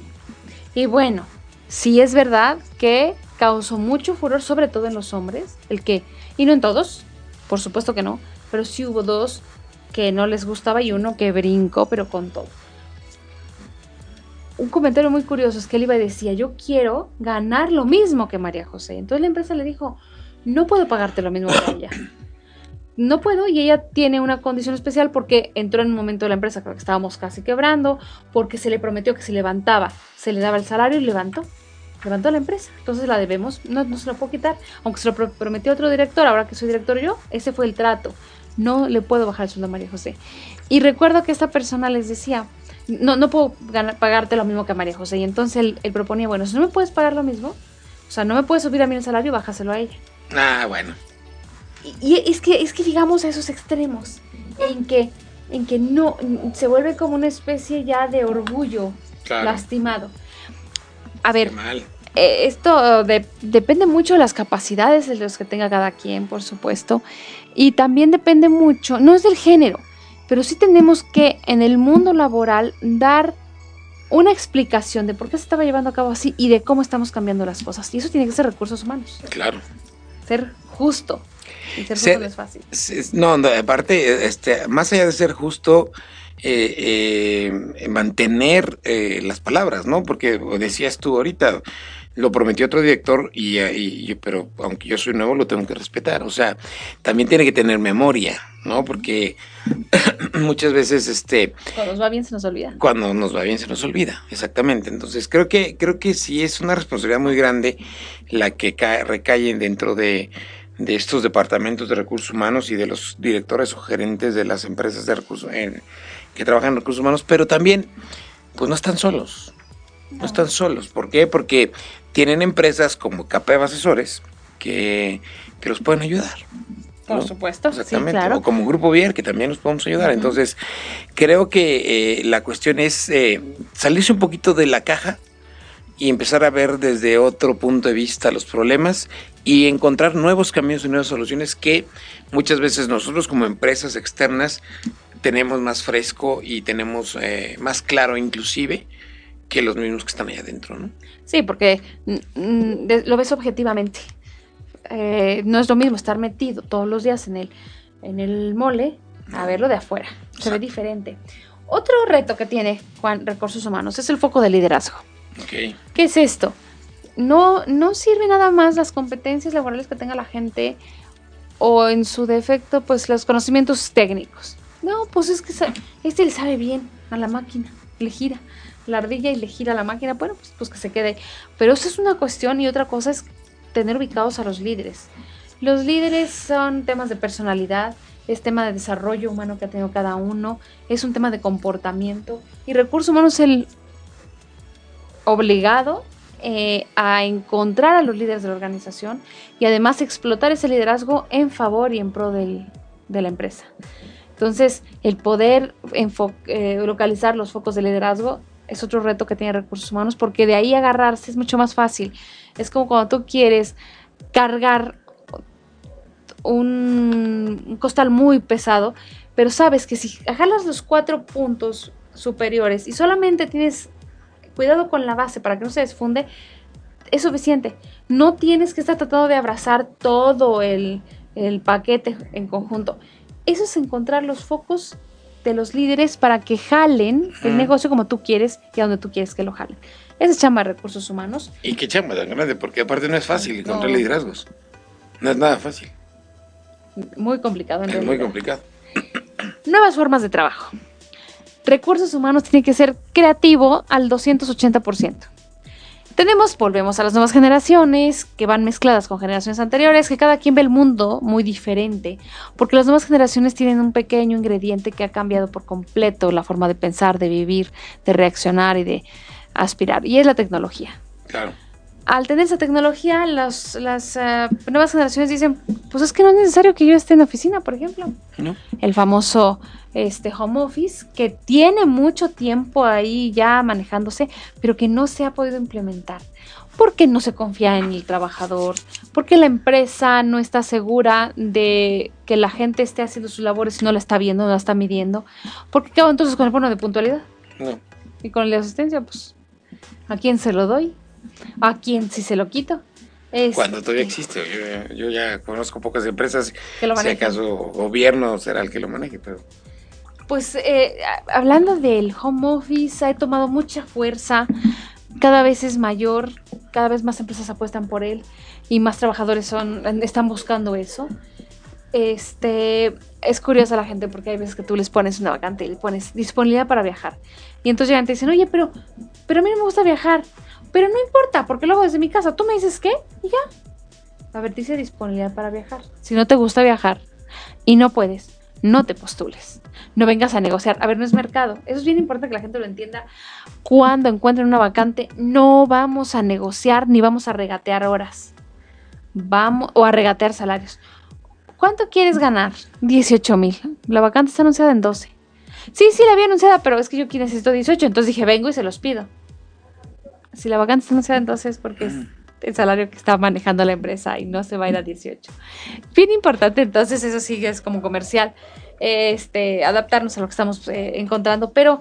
[SPEAKER 2] Y bueno, sí es verdad que causó mucho furor, sobre todo en los hombres, el que, y no en todos, por supuesto que no, pero sí hubo dos que no les gustaba y uno que brincó, pero con todo. Un comentario muy curioso es que él iba y decía, yo quiero ganar lo mismo que María José. Entonces la empresa le dijo, no puedo pagarte lo mismo que ella. No puedo y ella tiene una condición especial porque entró en un momento de la empresa, que estábamos casi quebrando, porque se le prometió que se levantaba, se le daba el salario y levantó. Levantó la empresa, entonces la debemos, no, no se lo puedo quitar, aunque se lo prometió otro director, ahora que soy director yo, ese fue el trato no le puedo bajar el sueldo a María José. Y recuerdo que esta persona les decía, no, no puedo pagarte lo mismo que a María José. Y entonces él, él, proponía, bueno, si no me puedes pagar lo mismo, o sea, no me puedes subir a mí el salario, bájaselo a ella.
[SPEAKER 1] Ah, bueno.
[SPEAKER 2] Y, es, que, es que llegamos a esos extremos, en que, en que no, se vuelve como una especie ya de orgullo claro. lastimado. A ver, eh, esto de, depende mucho de las capacidades de los que tenga cada quien, por supuesto. Y también depende mucho, no es del género, pero sí tenemos que en el mundo laboral dar una explicación de por qué se estaba llevando a cabo así y de cómo estamos cambiando las cosas. Y eso tiene que ser recursos humanos.
[SPEAKER 1] Claro.
[SPEAKER 2] Ser justo. Y ser
[SPEAKER 1] Ser-
[SPEAKER 2] justo no es fácil.
[SPEAKER 1] No, no, aparte, este, más allá de ser justo, eh, eh, mantener eh, las palabras, ¿no? Porque decías tú ahorita, lo prometió otro director, y, pero aunque yo soy nuevo, lo tengo que respetar. O sea, también tiene que tener memoria, ¿no? Porque muchas veces, este,
[SPEAKER 2] Cuando nos va bien se nos olvida.
[SPEAKER 1] cuando nos va bien se nos olvida, exactamente. Entonces creo que creo que sí es una responsabilidad muy grande la que cae, recae dentro de, de estos departamentos de recursos humanos y de los directores o gerentes de las empresas de recursos en- que trabajan en recursos humanos, pero también pues no están solos. No están solos. ¿Por qué? Porque tienen empresas como CAPEV Asesores que, que los pueden ayudar.
[SPEAKER 2] Por
[SPEAKER 1] ¿no?
[SPEAKER 2] supuesto, sí,
[SPEAKER 1] Exactamente.
[SPEAKER 2] claro.
[SPEAKER 1] O como Grupo Vier, que también nos podemos ayudar. Entonces, creo que eh, la cuestión es eh, salirse un poquito de la caja y empezar a ver desde otro punto de vista los problemas y encontrar nuevos caminos y nuevas soluciones que muchas veces nosotros como empresas externas tenemos más fresco y tenemos eh, más claro inclusive que los mismos que están allá adentro, ¿no?
[SPEAKER 2] Sí, porque lo ves objetivamente. Eh, no es lo mismo estar metido todos los días en el, en el mole a verlo de afuera. Se ve diferente. Otro reto que tiene Juan Recursos Humanos es el foco de liderazgo.
[SPEAKER 1] Ok.
[SPEAKER 2] ¿Qué es esto? No, no sirve nada más las competencias laborales que tenga la gente o en su defecto, pues los conocimientos técnicos. No, pues es que este le sabe bien a la máquina, le gira la ardilla y le gira la máquina, bueno, pues, pues que se quede. Pero eso es una cuestión y otra cosa es tener ubicados a los líderes. Los líderes son temas de personalidad, es tema de desarrollo humano que ha tenido cada uno, es un tema de comportamiento y recursos humanos el obligado eh, a encontrar a los líderes de la organización y además explotar ese liderazgo en favor y en pro del- de la empresa. Entonces, el poder eh, localizar los focos de liderazgo es otro reto que tiene recursos humanos porque de ahí agarrarse es mucho más fácil. Es como cuando tú quieres cargar un, un costal muy pesado, pero sabes que si jalas los cuatro puntos superiores y solamente tienes cuidado con la base para que no se desfunde, es suficiente. No tienes que estar tratando de abrazar todo el, el paquete en conjunto. Eso es encontrar los focos de los líderes para que jalen el negocio como tú quieres y a donde tú quieres que lo jalen. Esa es chamba de recursos humanos.
[SPEAKER 1] Y qué chamba tan grande, porque aparte no es fácil encontrar
[SPEAKER 2] No.
[SPEAKER 1] liderazgos. No es nada fácil.
[SPEAKER 2] Muy complicado en
[SPEAKER 1] Es muy
[SPEAKER 2] realidad.
[SPEAKER 1] complicado.
[SPEAKER 2] Nuevas formas de trabajo. Recursos humanos tiene que ser creativo al 280%. Tenemos, volvemos a las nuevas generaciones, que van mezcladas con generaciones anteriores, que cada quien ve el mundo muy diferente, porque las nuevas generaciones tienen un pequeño ingrediente que ha cambiado por completo la forma de pensar, de vivir, de reaccionar y de aspirar, y es la tecnología
[SPEAKER 1] Claro.
[SPEAKER 2] al tener esa tecnología, las, las eh, nuevas generaciones dicen, pues es que no es necesario que yo esté en oficina, por ejemplo.
[SPEAKER 1] ¿No?
[SPEAKER 2] El famoso este, home office, que tiene mucho tiempo ahí ya manejándose, pero que no se ha podido implementar. Porque no se confía en el trabajador, porque la empresa no está segura de que la gente esté haciendo sus labores y no la está viendo, no la está midiendo. Porque qué hago entonces con el bono de puntualidad
[SPEAKER 1] No.
[SPEAKER 2] y con de asistencia, pues, ¿a quién se lo doy? ¿A quién si se lo quito? Este,
[SPEAKER 1] Cuando todavía existe. Yo, yo ya conozco pocas empresas.
[SPEAKER 2] que lo
[SPEAKER 1] si acaso gobierno será el que lo maneje, pero.
[SPEAKER 2] Pues eh, hablando del home office, ha tomado mucha fuerza, cada vez es mayor, cada vez más empresas apuestan por él y más trabajadores son, están buscando eso. Este es curiosa la gente porque hay veces que tú les pones una vacante y le pones disponibilidad para viajar. Y entonces llegan y te dicen, oye, pero, pero a mí no me gusta viajar. Pero no importa, porque luego desde mi casa tú me dices qué y ya. A ver, dice disponibilidad para viajar. Si no te gusta viajar y no puedes, no te postules. No vengas a negociar. A ver, no es mercado. Eso es bien importante que la gente lo entienda. Cuando encuentren una vacante, no vamos a negociar ni vamos a regatear horas. Vamos, o a regatear salarios. ¿Cuánto quieres ganar? 18 mil. La vacante está anunciada en 12. Sí, sí, la había anunciada, pero es que yo aquí necesito 18. Entonces dije, vengo y se los pido. Si la vacante está anunciada en 12 es porque es el salario que está manejando la empresa y no se va a ir a 18. Bien importante, entonces eso sí es como comercial, este, adaptarnos a lo que estamos eh, encontrando, pero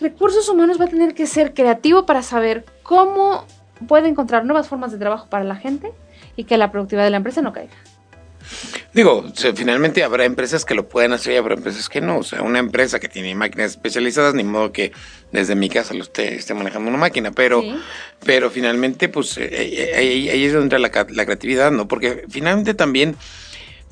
[SPEAKER 2] recursos humanos va a tener que ser creativo para saber cómo puede encontrar nuevas formas de trabajo para la gente y que la productividad de la empresa no caiga.
[SPEAKER 1] Digo, finalmente habrá empresas que lo pueden hacer y habrá empresas que no. O sea, una empresa que tiene máquinas especializadas, ni modo que desde mi casa lo esté, esté manejando una máquina, pero,
[SPEAKER 2] Sí.
[SPEAKER 1] pero finalmente, pues eh, eh, ahí, ahí es donde entra la, la creatividad, ¿no? Porque finalmente también,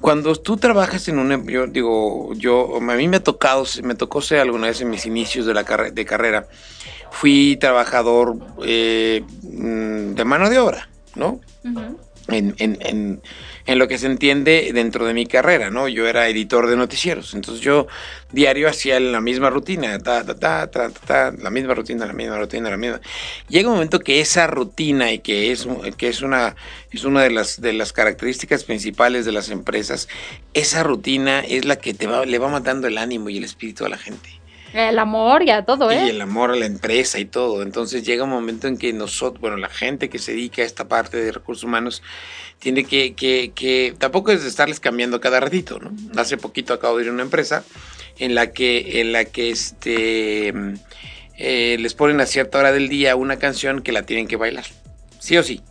[SPEAKER 1] cuando tú trabajas en una, yo digo, yo, a mí me ha tocado, me tocó ser alguna vez en mis inicios de la carre- de carrera, fui trabajador eh, mm, de mano de obra, ¿no?
[SPEAKER 2] Ujú.
[SPEAKER 1] En, en, en, en lo que se entiende dentro de mi carrera, ¿no? Yo era editor de noticieros, entonces yo diario hacía la misma rutina, ta, ta, ta, ta, ta, la misma rutina, la misma rutina, la misma. Llega un momento que esa rutina y que es, que es una, es una de las, de las características principales de las empresas, esa rutina es la que te va, le va matando el ánimo y el espíritu a la gente
[SPEAKER 2] El amor y a todo,
[SPEAKER 1] y
[SPEAKER 2] ¿eh?
[SPEAKER 1] el amor a la empresa y todo. Entonces llega un momento en que nosotros, bueno, la gente que se dedica a esta parte de recursos humanos, tiene que, que, que tampoco es de estarles cambiando cada ratito, ¿no? Hace poquito acabo de ir a una empresa en la que, en la que este eh, les ponen a cierta hora del día una canción que la tienen que bailar. Sí o sí.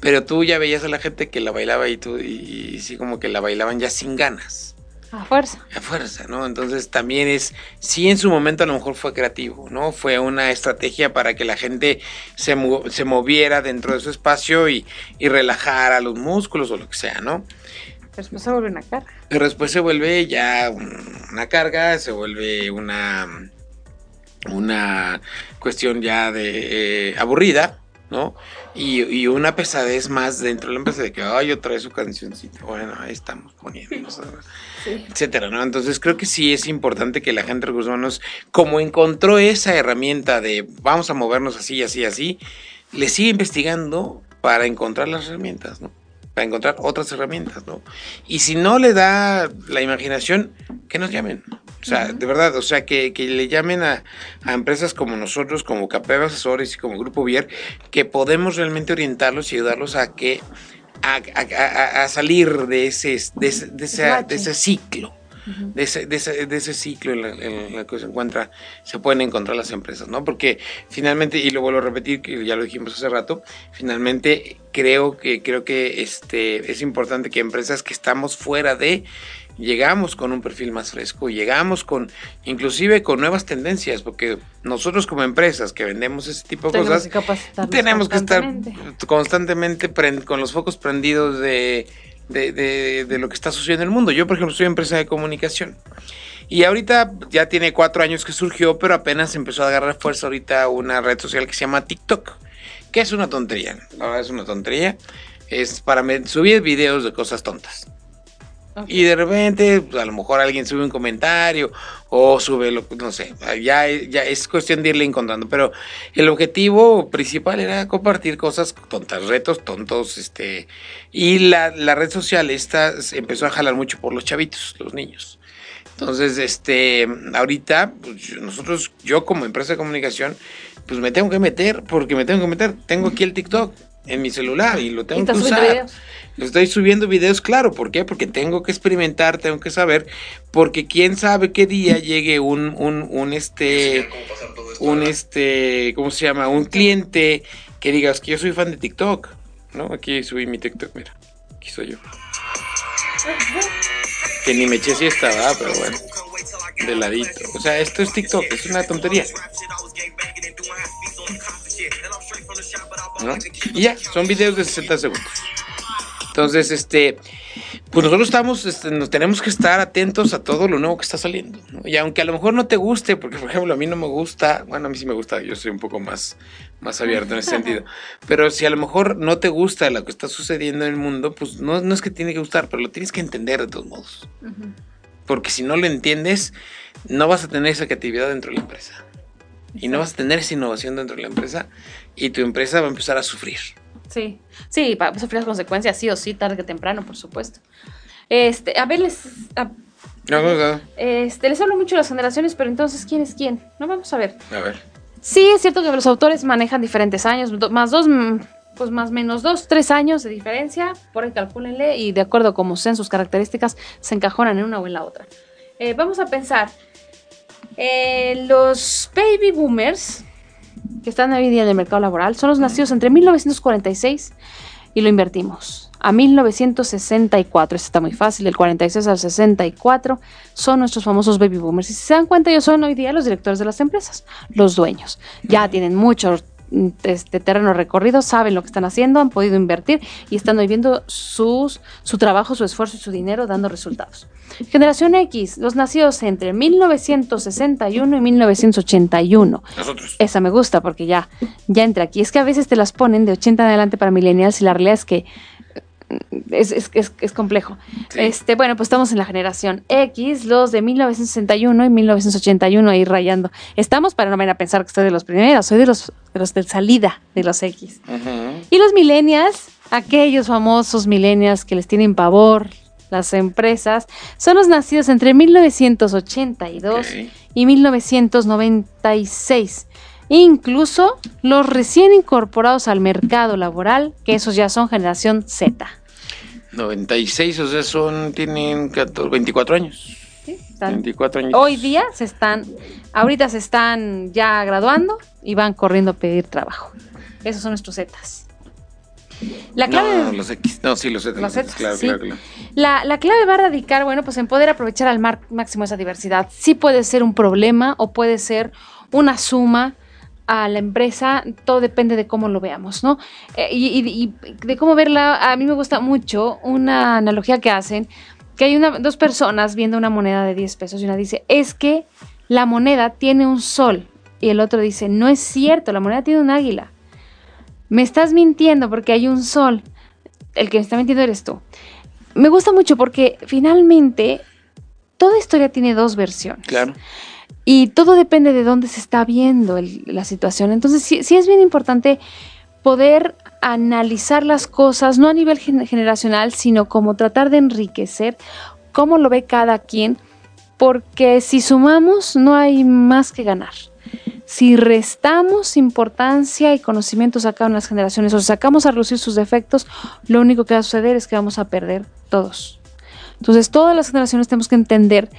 [SPEAKER 1] Pero tú ya veías a la gente que la bailaba y tú, y, y sí como que la bailaban ya sin ganas
[SPEAKER 2] A fuerza.
[SPEAKER 1] a fuerza, ¿no? Entonces también es, sí en su momento a lo mejor fue creativo, ¿no? Fue una estrategia para que la gente se, se moviera dentro de su espacio y, y relajara los músculos o lo que sea, ¿no?
[SPEAKER 2] Pero después se vuelve una carga.
[SPEAKER 1] Pero después se vuelve ya un- una carga, se vuelve una, una cuestión ya de eh, aburrida, ¿no? Y, y una pesadez más dentro de la empresa de que, ay, otra vez su cancioncita, bueno, ahí estamos poniendo,
[SPEAKER 2] Sí.
[SPEAKER 1] etcétera, ¿no? Entonces creo que sí es importante que la gente de recursos humanos, como encontró esa herramienta de vamos a movernos así, así, así, le sigue investigando para encontrar las herramientas, ¿no? Para encontrar otras herramientas, ¿no? Y si no le da la imaginación, que nos llamen. O sea, de verdad, o sea, que, que le llamen a, a empresas como nosotros, como Capeva Asesores y como Grupo Vier, que podemos realmente orientarlos y ayudarlos a que a, a- a- a salir de ese, de ese, de esa- de ese ciclo. De ese, de, ese, de ese ciclo en, la, en el que se encuentra, se pueden encontrar las empresas, ¿no? Porque finalmente, y lo vuelvo a repetir, que ya lo dijimos hace rato, finalmente creo que, creo que este, es importante que empresas que estamos fuera de, llegamos con un perfil más fresco, llegamos con, inclusive con nuevas tendencias, porque nosotros como empresas que vendemos ese tipo de
[SPEAKER 2] Tenemos
[SPEAKER 1] cosas,
[SPEAKER 2] que
[SPEAKER 1] tenemos que estar
[SPEAKER 2] constantemente.
[SPEAKER 1] con los focos prendidos de, de, de- de lo que está sucediendo en el mundo. Yo, por ejemplo, soy empresa de comunicación. Y ahorita ya tiene cuatro años que surgió, pero apenas empezó a agarrar fuerza ahorita una red social que se llama TikTok, que es una tontería. La es una tontería. Es para subir videos de cosas tontas.
[SPEAKER 2] Ok.
[SPEAKER 1] Y de repente, pues, a lo mejor alguien sube un comentario o sube, lo, no sé, ya, ya es cuestión de irle encontrando. Pero el objetivo principal era compartir cosas tontas, retos tontos, este. Y la, la red social esta empezó a jalar mucho por los chavitos, los niños. Entonces, este, ahorita, pues, nosotros, yo como empresa de comunicación, pues me tengo que meter, porque me tengo que meter. Tengo aquí el TikTok en mi celular y lo tengo
[SPEAKER 2] estás
[SPEAKER 1] que usar.
[SPEAKER 2] videos.
[SPEAKER 1] Estoy subiendo videos, claro, ¿por qué? Porque tengo que experimentar, tengo que saber, porque quién sabe qué día llegue un, un, un este, un este, ¿cómo se llama? Un cliente que digas que yo soy fan de TikTok, ¿no? Aquí subí mi TikTok, mira, aquí soy yo. Que ni me eché siesta, ¿verdad? Pero bueno, de ladito. O sea, esto es TikTok, es una tontería. ¿No? Y ya, son videos de 60 segundos. Entonces, este, pues nosotros estamos, este, nos tenemos que estar atentos a todo lo nuevo que está saliendo. ¿no? Y aunque a lo mejor no te guste, porque por ejemplo a mí no me gusta, bueno, a mí sí me gusta, yo soy un poco más, más abierto en ese sentido. Pero si a lo mejor no te gusta lo que está sucediendo en el mundo, pues no, no es que tiene que gustar, pero lo tienes que entender de todos modos.
[SPEAKER 2] Ujú.
[SPEAKER 1] Porque si no lo entiendes, no vas a tener esa creatividad dentro de la empresa. Y no vas a tener esa innovación dentro de la empresa y tu empresa va a empezar a sufrir.
[SPEAKER 2] Sí, sí, va a sufrir las consecuencias, sí o sí, tarde que temprano, por supuesto. Este, a ver, les, a,
[SPEAKER 1] No, no, no.
[SPEAKER 2] este, les hablo mucho de las generaciones, pero entonces, ¿quién es quién? No, vamos a ver.
[SPEAKER 1] A ver.
[SPEAKER 2] Sí, es cierto que los autores manejan diferentes años, más dos, mm, pues más menos dos, tres años de diferencia, por ahí calcúlenle, y de acuerdo a cómo sean sus características, se encajonan en una o en la otra. Eh, vamos a pensar, eh, los baby boomers, que están hoy día en el mercado laboral, son los nacidos entre 1946 y lo invertimos. a 1964. Esto está muy fácil, del 46 al 64 son nuestros famosos baby boomers. Y si se dan cuenta, ellos son hoy día los directores de las empresas, los dueños. Ya tienen mucho este terreno recorrido, saben lo que están haciendo, han podido invertir y están viviendo sus, su trabajo, su esfuerzo y su dinero dando resultados. Generación X, los nacidos entre 1961 y 1981.
[SPEAKER 1] Nosotros.
[SPEAKER 2] Esa me gusta porque ya, ya entra aquí. Es que a veces te las ponen de 80 en adelante para millennials y la realidad es que es, es, es, es complejo.
[SPEAKER 1] Sí.
[SPEAKER 2] Este, bueno, pues estamos en la generación X, los de 1961 y 1981 ahí rayando. Estamos para no vayan a pensar que estoy de los primeros, soy de los de los salida de los X. Y los millennials, aquellos famosos millennials que les tienen pavor las empresas, son los nacidos entre 1982
[SPEAKER 1] Ok.
[SPEAKER 2] y 1996. Incluso los recién incorporados al mercado laboral, que esos ya son generación Z.
[SPEAKER 1] 96, o sea, son, tienen 14, 24 años.
[SPEAKER 2] ¿sí? Están-
[SPEAKER 1] 24 años.
[SPEAKER 2] hoy día se están, ahorita se están ya graduando y van corriendo a pedir trabajo. Esos son nuestros Zetas. La clave,
[SPEAKER 1] No, los X. No, sí, los Z.
[SPEAKER 2] Los Zetas,
[SPEAKER 1] claro,
[SPEAKER 2] sí.
[SPEAKER 1] claro, claro.
[SPEAKER 2] la, la clave va a radicar, bueno, pues en poder aprovechar al mar- máximo esa diversidad. Sí puede ser un problema o puede ser una suma a la empresa, todo depende de cómo lo veamos, ¿no? Eh, y, y- de cómo verla, a mí me gusta mucho una analogía que hacen, que hay una, dos personas viendo una moneda de 10 pesos y una dice, es que la moneda tiene un sol y el otro dice, no es cierto, la moneda tiene un águila. Me estás mintiendo porque hay un sol. El que me está mintiendo eres tú. Me gusta mucho porque finalmente toda historia tiene dos versiones.
[SPEAKER 1] Claro.
[SPEAKER 2] Y todo depende de dónde se está viendo la situación. Entonces, sí, sí es bien importante poder analizar las cosas, no a nivel gen- generacional, sino como tratar de enriquecer cómo lo ve cada quien, porque si sumamos no hay más que ganar. Si restamos importancia y conocimientos a cada una de las generaciones o sacamos a reducir sus defectos, lo único que va a suceder es que vamos a perder todos. Entonces, todas las generaciones tenemos que entender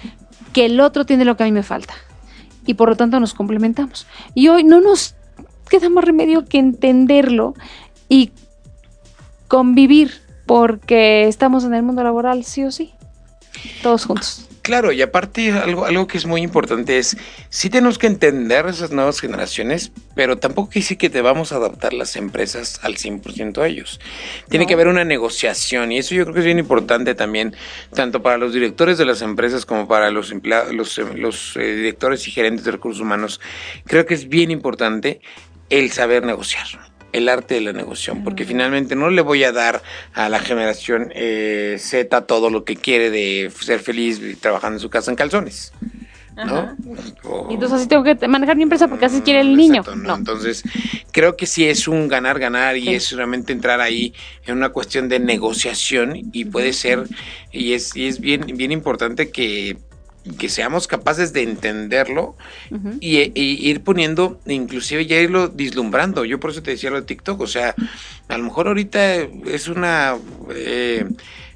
[SPEAKER 2] que el otro tiene lo que a mí me falta y por lo tanto nos complementamos. Y hoy no nos queda más remedio que entenderlo y convivir porque estamos en el mundo laboral sí o sí, todos juntos.
[SPEAKER 1] Claro, y aparte algo, algo que es muy importante es, sí tenemos que entender esas nuevas generaciones, pero tampoco quiere decir que te vamos a adaptar las empresas al 100% a ellos. Tiene
[SPEAKER 2] No.
[SPEAKER 1] que haber una negociación y eso yo creo que es bien importante también, tanto para los directores de las empresas como para los, emplea- los, eh, los, eh, directores y gerentes de recursos humanos. Creo que es bien importante el saber negociar. El arte de la negociación, porque finalmente no le voy a dar a la generación eh, Z todo lo que quiere de ser feliz trabajando en su casa en calzones. ¿no? O-
[SPEAKER 2] Y entonces así tengo que manejar mi empresa porque así quiere el niño.
[SPEAKER 1] Exacto, ¿no?
[SPEAKER 2] No.
[SPEAKER 1] Entonces, creo que sí es un ganar-ganar y
[SPEAKER 2] Sí.
[SPEAKER 1] es realmente entrar ahí en una cuestión de negociación y puede ser, y es, y es bien, bien importante que, que seamos capaces de entenderlo y, y ir poniendo, inclusive ya irlo vislumbrando. Yo por eso te decía lo de TikTok, o sea, a lo mejor ahorita es una eh,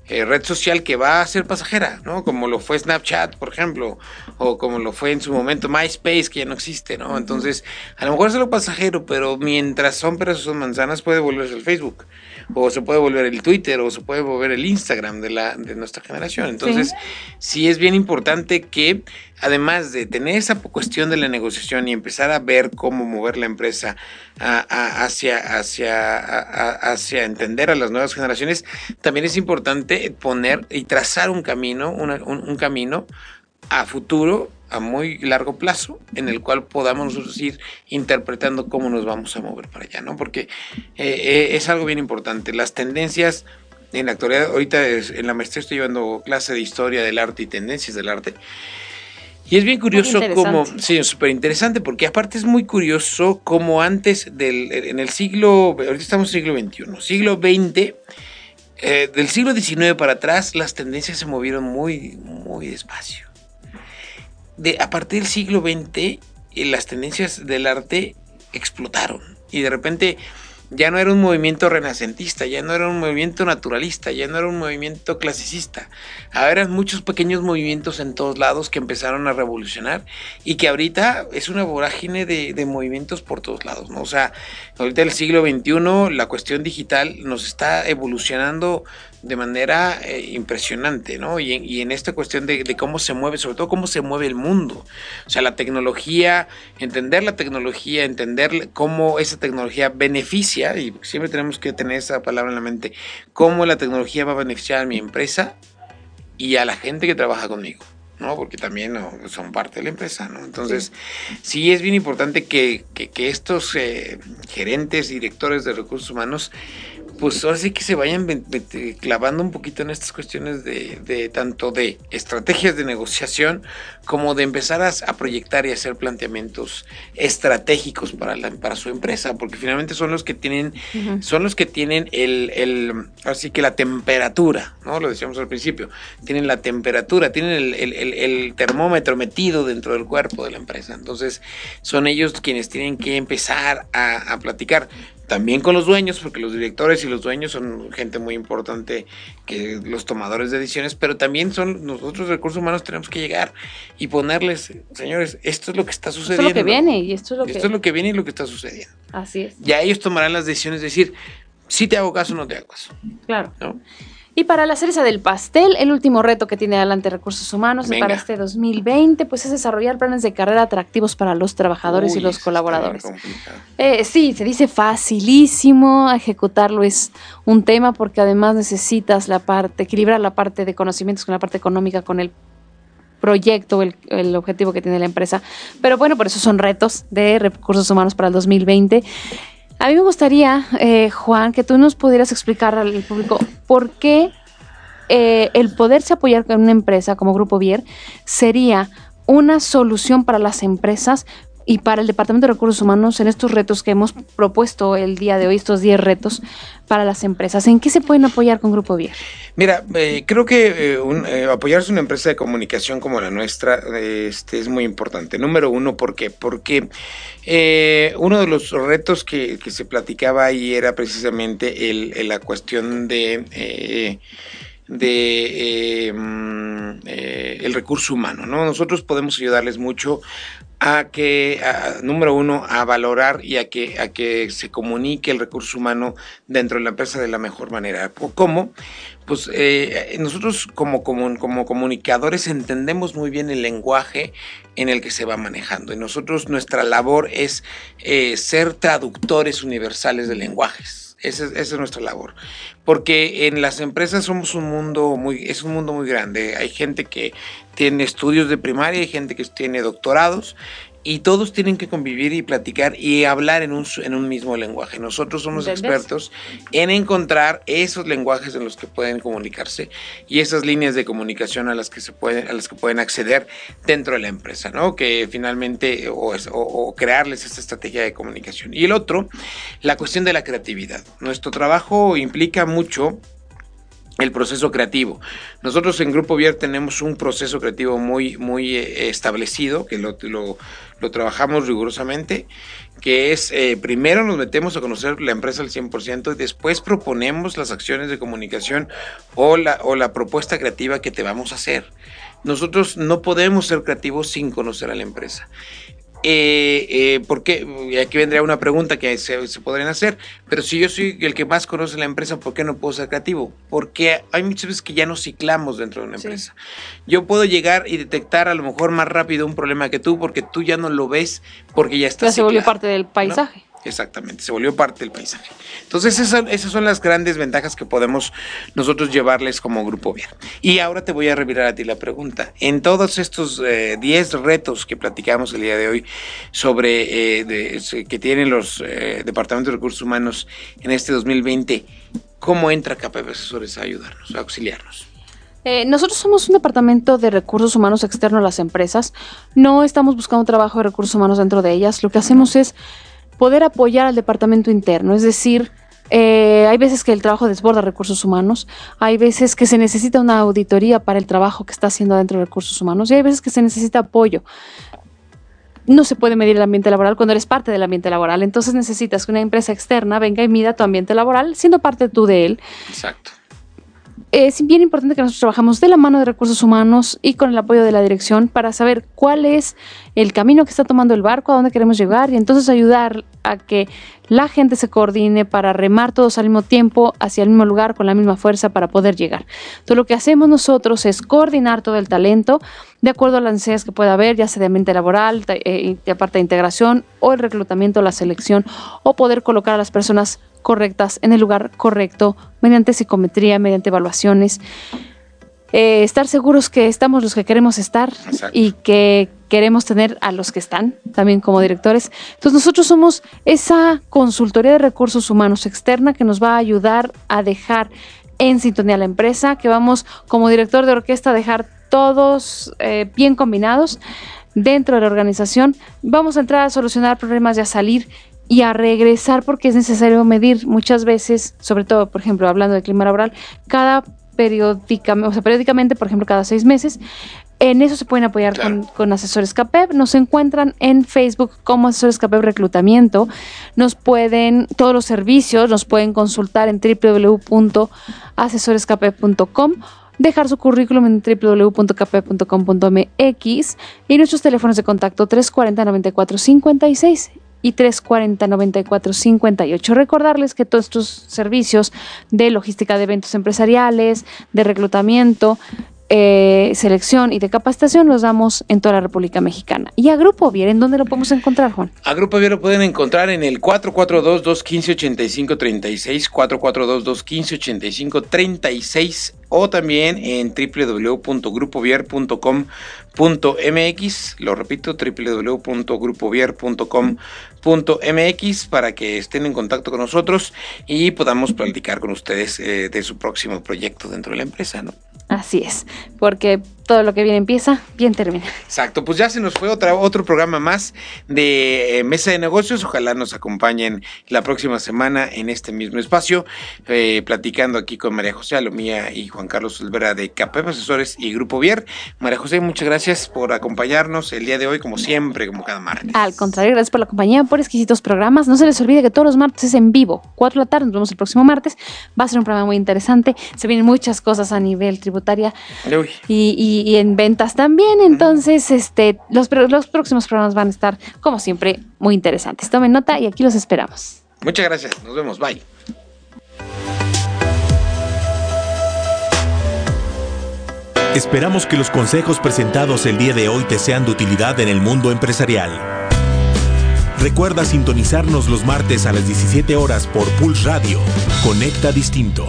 [SPEAKER 1] eh, red social que va a ser pasajera, ¿no? Como lo fue Snapchat, por ejemplo, o como lo fue en su momento MySpace, que ya no existe, ¿no? Entonces, a lo mejor es algo pasajero, pero mientras son peras son manzanas, puede volverse el Facebook, o se puede volver el Twitter, o se puede volver el Instagram de, la, de nuestra generación. Entonces, sí es bien importante que además de tener esa cuestión de la negociación y empezar a ver cómo mover la empresa a- a- hacia, hacia, a- a- hacia entender a las nuevas generaciones, también es importante poner y trazar un camino, una- un, un camino a futuro, a muy largo plazo, en el cual podamos nosotros ir interpretando cómo nos vamos a mover para allá, ¿no? Porque eh, eh, es algo bien importante. Las tendencias en la actualidad, ahorita es- en la maestría estoy llevando clase de historia del arte y tendencias del arte. Y es bien curioso
[SPEAKER 2] interesante.
[SPEAKER 1] sí, súper interesante, porque aparte es muy curioso como antes del, en el siglo, ahorita estamos en el siglo XXI, siglo XX, eh, del siglo XIX para atrás, las tendencias se movieron muy, muy despacio. De, a partir del siglo XX, eh, las tendencias del arte explotaron. Y de repente ya no era un movimiento renacentista, ya no era un movimiento naturalista, ya no era un movimiento clasicista. Ahora eran muchos pequeños movimientos en todos lados que empezaron a revolucionar y que ahorita es una vorágine de, de movimientos por todos lados, ¿no? O sea, ahorita el siglo XXI, la cuestión digital nos está evolucionando de manera eh, impresionante, ¿no? Y en, y en esta cuestión de, de, cómo se mueve, sobre todo cómo se mueve el mundo. O sea, la tecnología, entender la tecnología, entender cómo esa tecnología beneficia, y siempre tenemos que tener esa palabra en la mente, cómo la tecnología va a beneficiar a mi empresa y a la gente que trabaja conmigo. ¿no? Porque también son parte de la empresa, ¿no? Entonces, sí, sí es bien importante que, que, que estos eh, gerentes, directores de recursos humanos pues ahora sí que se vayan clavando un poquito en estas cuestiones de, de tanto de estrategias de negociación como de empezar a, a, proyectar y hacer planteamientos estratégicos para, la, para su empresa, porque finalmente son los que tienen, uh -huh. son los que tienen el, el, así que la temperatura, ¿no? Lo decíamos al principio, tienen la temperatura, tienen el, el, el termómetro metido dentro del cuerpo de la empresa. Entonces, son ellos quienes tienen que empezar a, a platicar también con los dueños, porque los directores y los dueños son gente muy importante que los tomadores de decisiones, pero también son nosotros recursos humanos tenemos que llegar y ponerles, señores, esto es lo que está sucediendo.
[SPEAKER 2] Esto es lo que viene y esto es lo
[SPEAKER 1] esto
[SPEAKER 2] que
[SPEAKER 1] es lo que viene y lo que está sucediendo.
[SPEAKER 2] Así es.
[SPEAKER 1] Ya ellos tomarán las decisiones de decir, si te hago caso o no te hago caso.
[SPEAKER 2] Claro.
[SPEAKER 1] ¿no?
[SPEAKER 2] Y para la cereza del pastel, el último reto que tiene adelante Recursos Humanos
[SPEAKER 1] Venga.
[SPEAKER 2] para este 2020, pues es desarrollar planes de carrera atractivos para los trabajadores
[SPEAKER 1] Uy,
[SPEAKER 2] y los colaboradores. Eh, sí, se dice facilísimo, ejecutarlo es un tema porque además necesitas la parte, equilibrar la parte de conocimientos con la parte económica, con el proyecto, el, el, objetivo que tiene la empresa. Pero bueno, por eso son retos de recursos humanos para el 2020. A mí me gustaría, eh, Juan, que tú nos pudieras explicar al público por qué eh, el poderse apoyar con una empresa como Grupo Vier sería una solución para las empresas y para el Departamento de Recursos Humanos en estos retos que hemos propuesto el día de hoy, estos 10 retos para las empresas. ¿En qué se pueden apoyar con Grupo Vier?
[SPEAKER 1] Mira, eh, creo que eh, un, eh, apoyarse una empresa de comunicación como la nuestra este, es muy importante. Número uno, ¿por qué? Porque eh, uno de los retos que, se platicaba ahí era precisamente el, la cuestión de eh, el recurso humano, ¿no? Nosotros podemos ayudarles mucho a que, número uno, a valorar y a que, a que se comunique el recurso humano dentro de la empresa de la mejor manera. ¿Cómo? Pues eh, nosotros como, como, como comunicadores entendemos muy bien el lenguaje en el que se va manejando y nosotros nuestra labor es eh, ser traductores universales de lenguajes. Esa es, nuestra labor. Porque en las empresas somos un mundo muy, es un mundo muy grande. Hay gente que tiene estudios de primaria, hay gente que tiene doctorados y todos tienen que convivir y platicar y hablar en un, en un mismo lenguaje. Nosotros somos expertos en encontrar esos lenguajes en los que pueden comunicarse y esas líneas de comunicación a las que se pueden, a las que pueden acceder dentro de la empresa, ¿no? Que finalmente o, o, o crearles esta estrategia de comunicación. Y el otro, la cuestión de la creatividad. Nuestro trabajo implica mucho el proceso creativo. Nosotros en Grupo Vier tenemos un proceso creativo muy, muy eh, establecido, que lo, lo, trabajamos rigurosamente, que es, eh, primero nos metemos a conocer la empresa al 100% y después proponemos las acciones de comunicación o la, o la propuesta creativa que te vamos a hacer. Nosotros no podemos ser creativos sin conocer a la empresa. Eh, eh, ¿Por qué? Y aquí vendría una pregunta que se, se, podrían hacer. Pero si yo soy el que más conoce la empresa, ¿por qué no puedo ser creativo? Porque hay muchas veces que ya nos ciclamos dentro de una empresa. Sí. Yo puedo llegar y detectar a lo mejor más rápido un problema que tú porque tú ya no lo ves porque ya está.
[SPEAKER 2] Ya se volvió parte del paisaje.
[SPEAKER 1] ¿no? Exactamente, se volvió parte del paisaje. Entonces esas, esas, son las grandes ventajas que podemos nosotros llevarles como grupo bien. Y ahora te voy a revirar a ti la pregunta. En todos estos 10 eh, retos que platicamos el día de hoy sobre eh, que tienen los eh, departamentos de recursos humanos en este 2020, ¿cómo entra KPP Asesores a ayudarnos, a auxiliarnos?
[SPEAKER 2] Eh, nosotros somos un departamento de recursos humanos externo a las empresas. No estamos buscando trabajo de recursos humanos dentro de ellas. Lo que hacemos es poder apoyar al departamento interno, es decir, eh, hay veces que el trabajo desborda recursos humanos, hay veces que se necesita una auditoría para el trabajo que está haciendo dentro de recursos humanos y hay veces que se necesita apoyo. no se puede medir el ambiente laboral cuando eres parte del ambiente laboral. Entonces necesitas que una empresa externa venga y mida tu ambiente laboral, siendo parte tú de él.
[SPEAKER 1] Exacto.
[SPEAKER 2] Es bien importante que nosotros trabajamos de la mano de recursos humanos y con el apoyo de la dirección para saber cuál es el camino que está tomando el barco, a dónde queremos llegar y entonces ayudar a que la gente se coordine para remar todos al mismo tiempo hacia el mismo lugar con la misma fuerza para poder llegar. Entonces lo que hacemos nosotros es coordinar todo el talento de acuerdo a las necesidades que pueda haber, ya sea de ambiente laboral, de, de parte de integración o el reclutamiento, la selección o poder colocar a las personas correctas en el lugar correcto mediante psicometría, mediante evaluaciones. Eh, estar seguros que estamos los que queremos estar
[SPEAKER 1] Exacto.
[SPEAKER 2] y que queremos tener a los que están también como directores. Entonces nosotros somos esa consultoría de recursos humanos externa que nos va a ayudar a dejar en sintonía a la empresa, que vamos como director de orquesta a dejar todos eh, bien combinados dentro de la organización. Vamos a entrar a solucionar problemas y a salir y a regresar porque es necesario medir muchas veces, sobre todo, por ejemplo, hablando de clima laboral, cada periódicamente, o sea, periódicamente, por ejemplo, cada seis meses. En eso se pueden apoyar
[SPEAKER 1] Claro.
[SPEAKER 2] con, con asesores CAPEB. Nos encuentran en Facebook como asesores CAPEB Reclutamiento. Nos pueden, todos los servicios nos pueden consultar en www.asesorescapeb.com dejar su currículum en www.kp.com.mx y nuestros teléfonos de contacto 340-9456 y 340-9458. Recordarles que todos estos servicios de logística de eventos empresariales, de reclutamiento, eh, selección y de capacitación los damos en toda la República Mexicana. Y a Grupo Vier, ¿en dónde lo podemos encontrar, Juan?
[SPEAKER 1] A Grupo Vier lo pueden encontrar en el 442-215-8536, 442-215-8536 o también en www.grupovier.com.mx. Lo repito, www.grupovier.com.mx para que estén en contacto con nosotros y podamos platicar con ustedes eh, de su próximo proyecto dentro de la empresa, ¿no?
[SPEAKER 2] Así es, porque todo lo que bien empieza, bien termina.
[SPEAKER 1] Exacto, pues ya se nos fue otra, otro programa más de eh, Mesa de Negocios. Ojalá nos acompañen la próxima semana en este mismo espacio, eh, platicando aquí con María José Alomía y Juan Carlos Olvera de CAPEP Asesores y Grupo Vier. María José, muchas gracias por acompañarnos el día de hoy, como siempre, como cada martes.
[SPEAKER 2] Al contrario, gracias por la compañía, por exquisitos programas. No se les olvide que todos los martes es en vivo, 4 de la tarde, nos vemos el próximo martes. Va a ser un programa muy interesante. Se vienen muchas cosas a nivel tributaria
[SPEAKER 1] Uy,
[SPEAKER 2] y, y- y en ventas también. Entonces, este, los, los próximos programas van a estar, como siempre, muy interesantes. Tomen nota y aquí los esperamos.
[SPEAKER 1] muchas gracias, nos vemos, bye.
[SPEAKER 3] Esperamos que los consejos presentados el día de hoy te sean de utilidad en el mundo empresarial. Recuerda sintonizarnos los martes a las 17 horas por Pulse Radio. Conecta Distinto.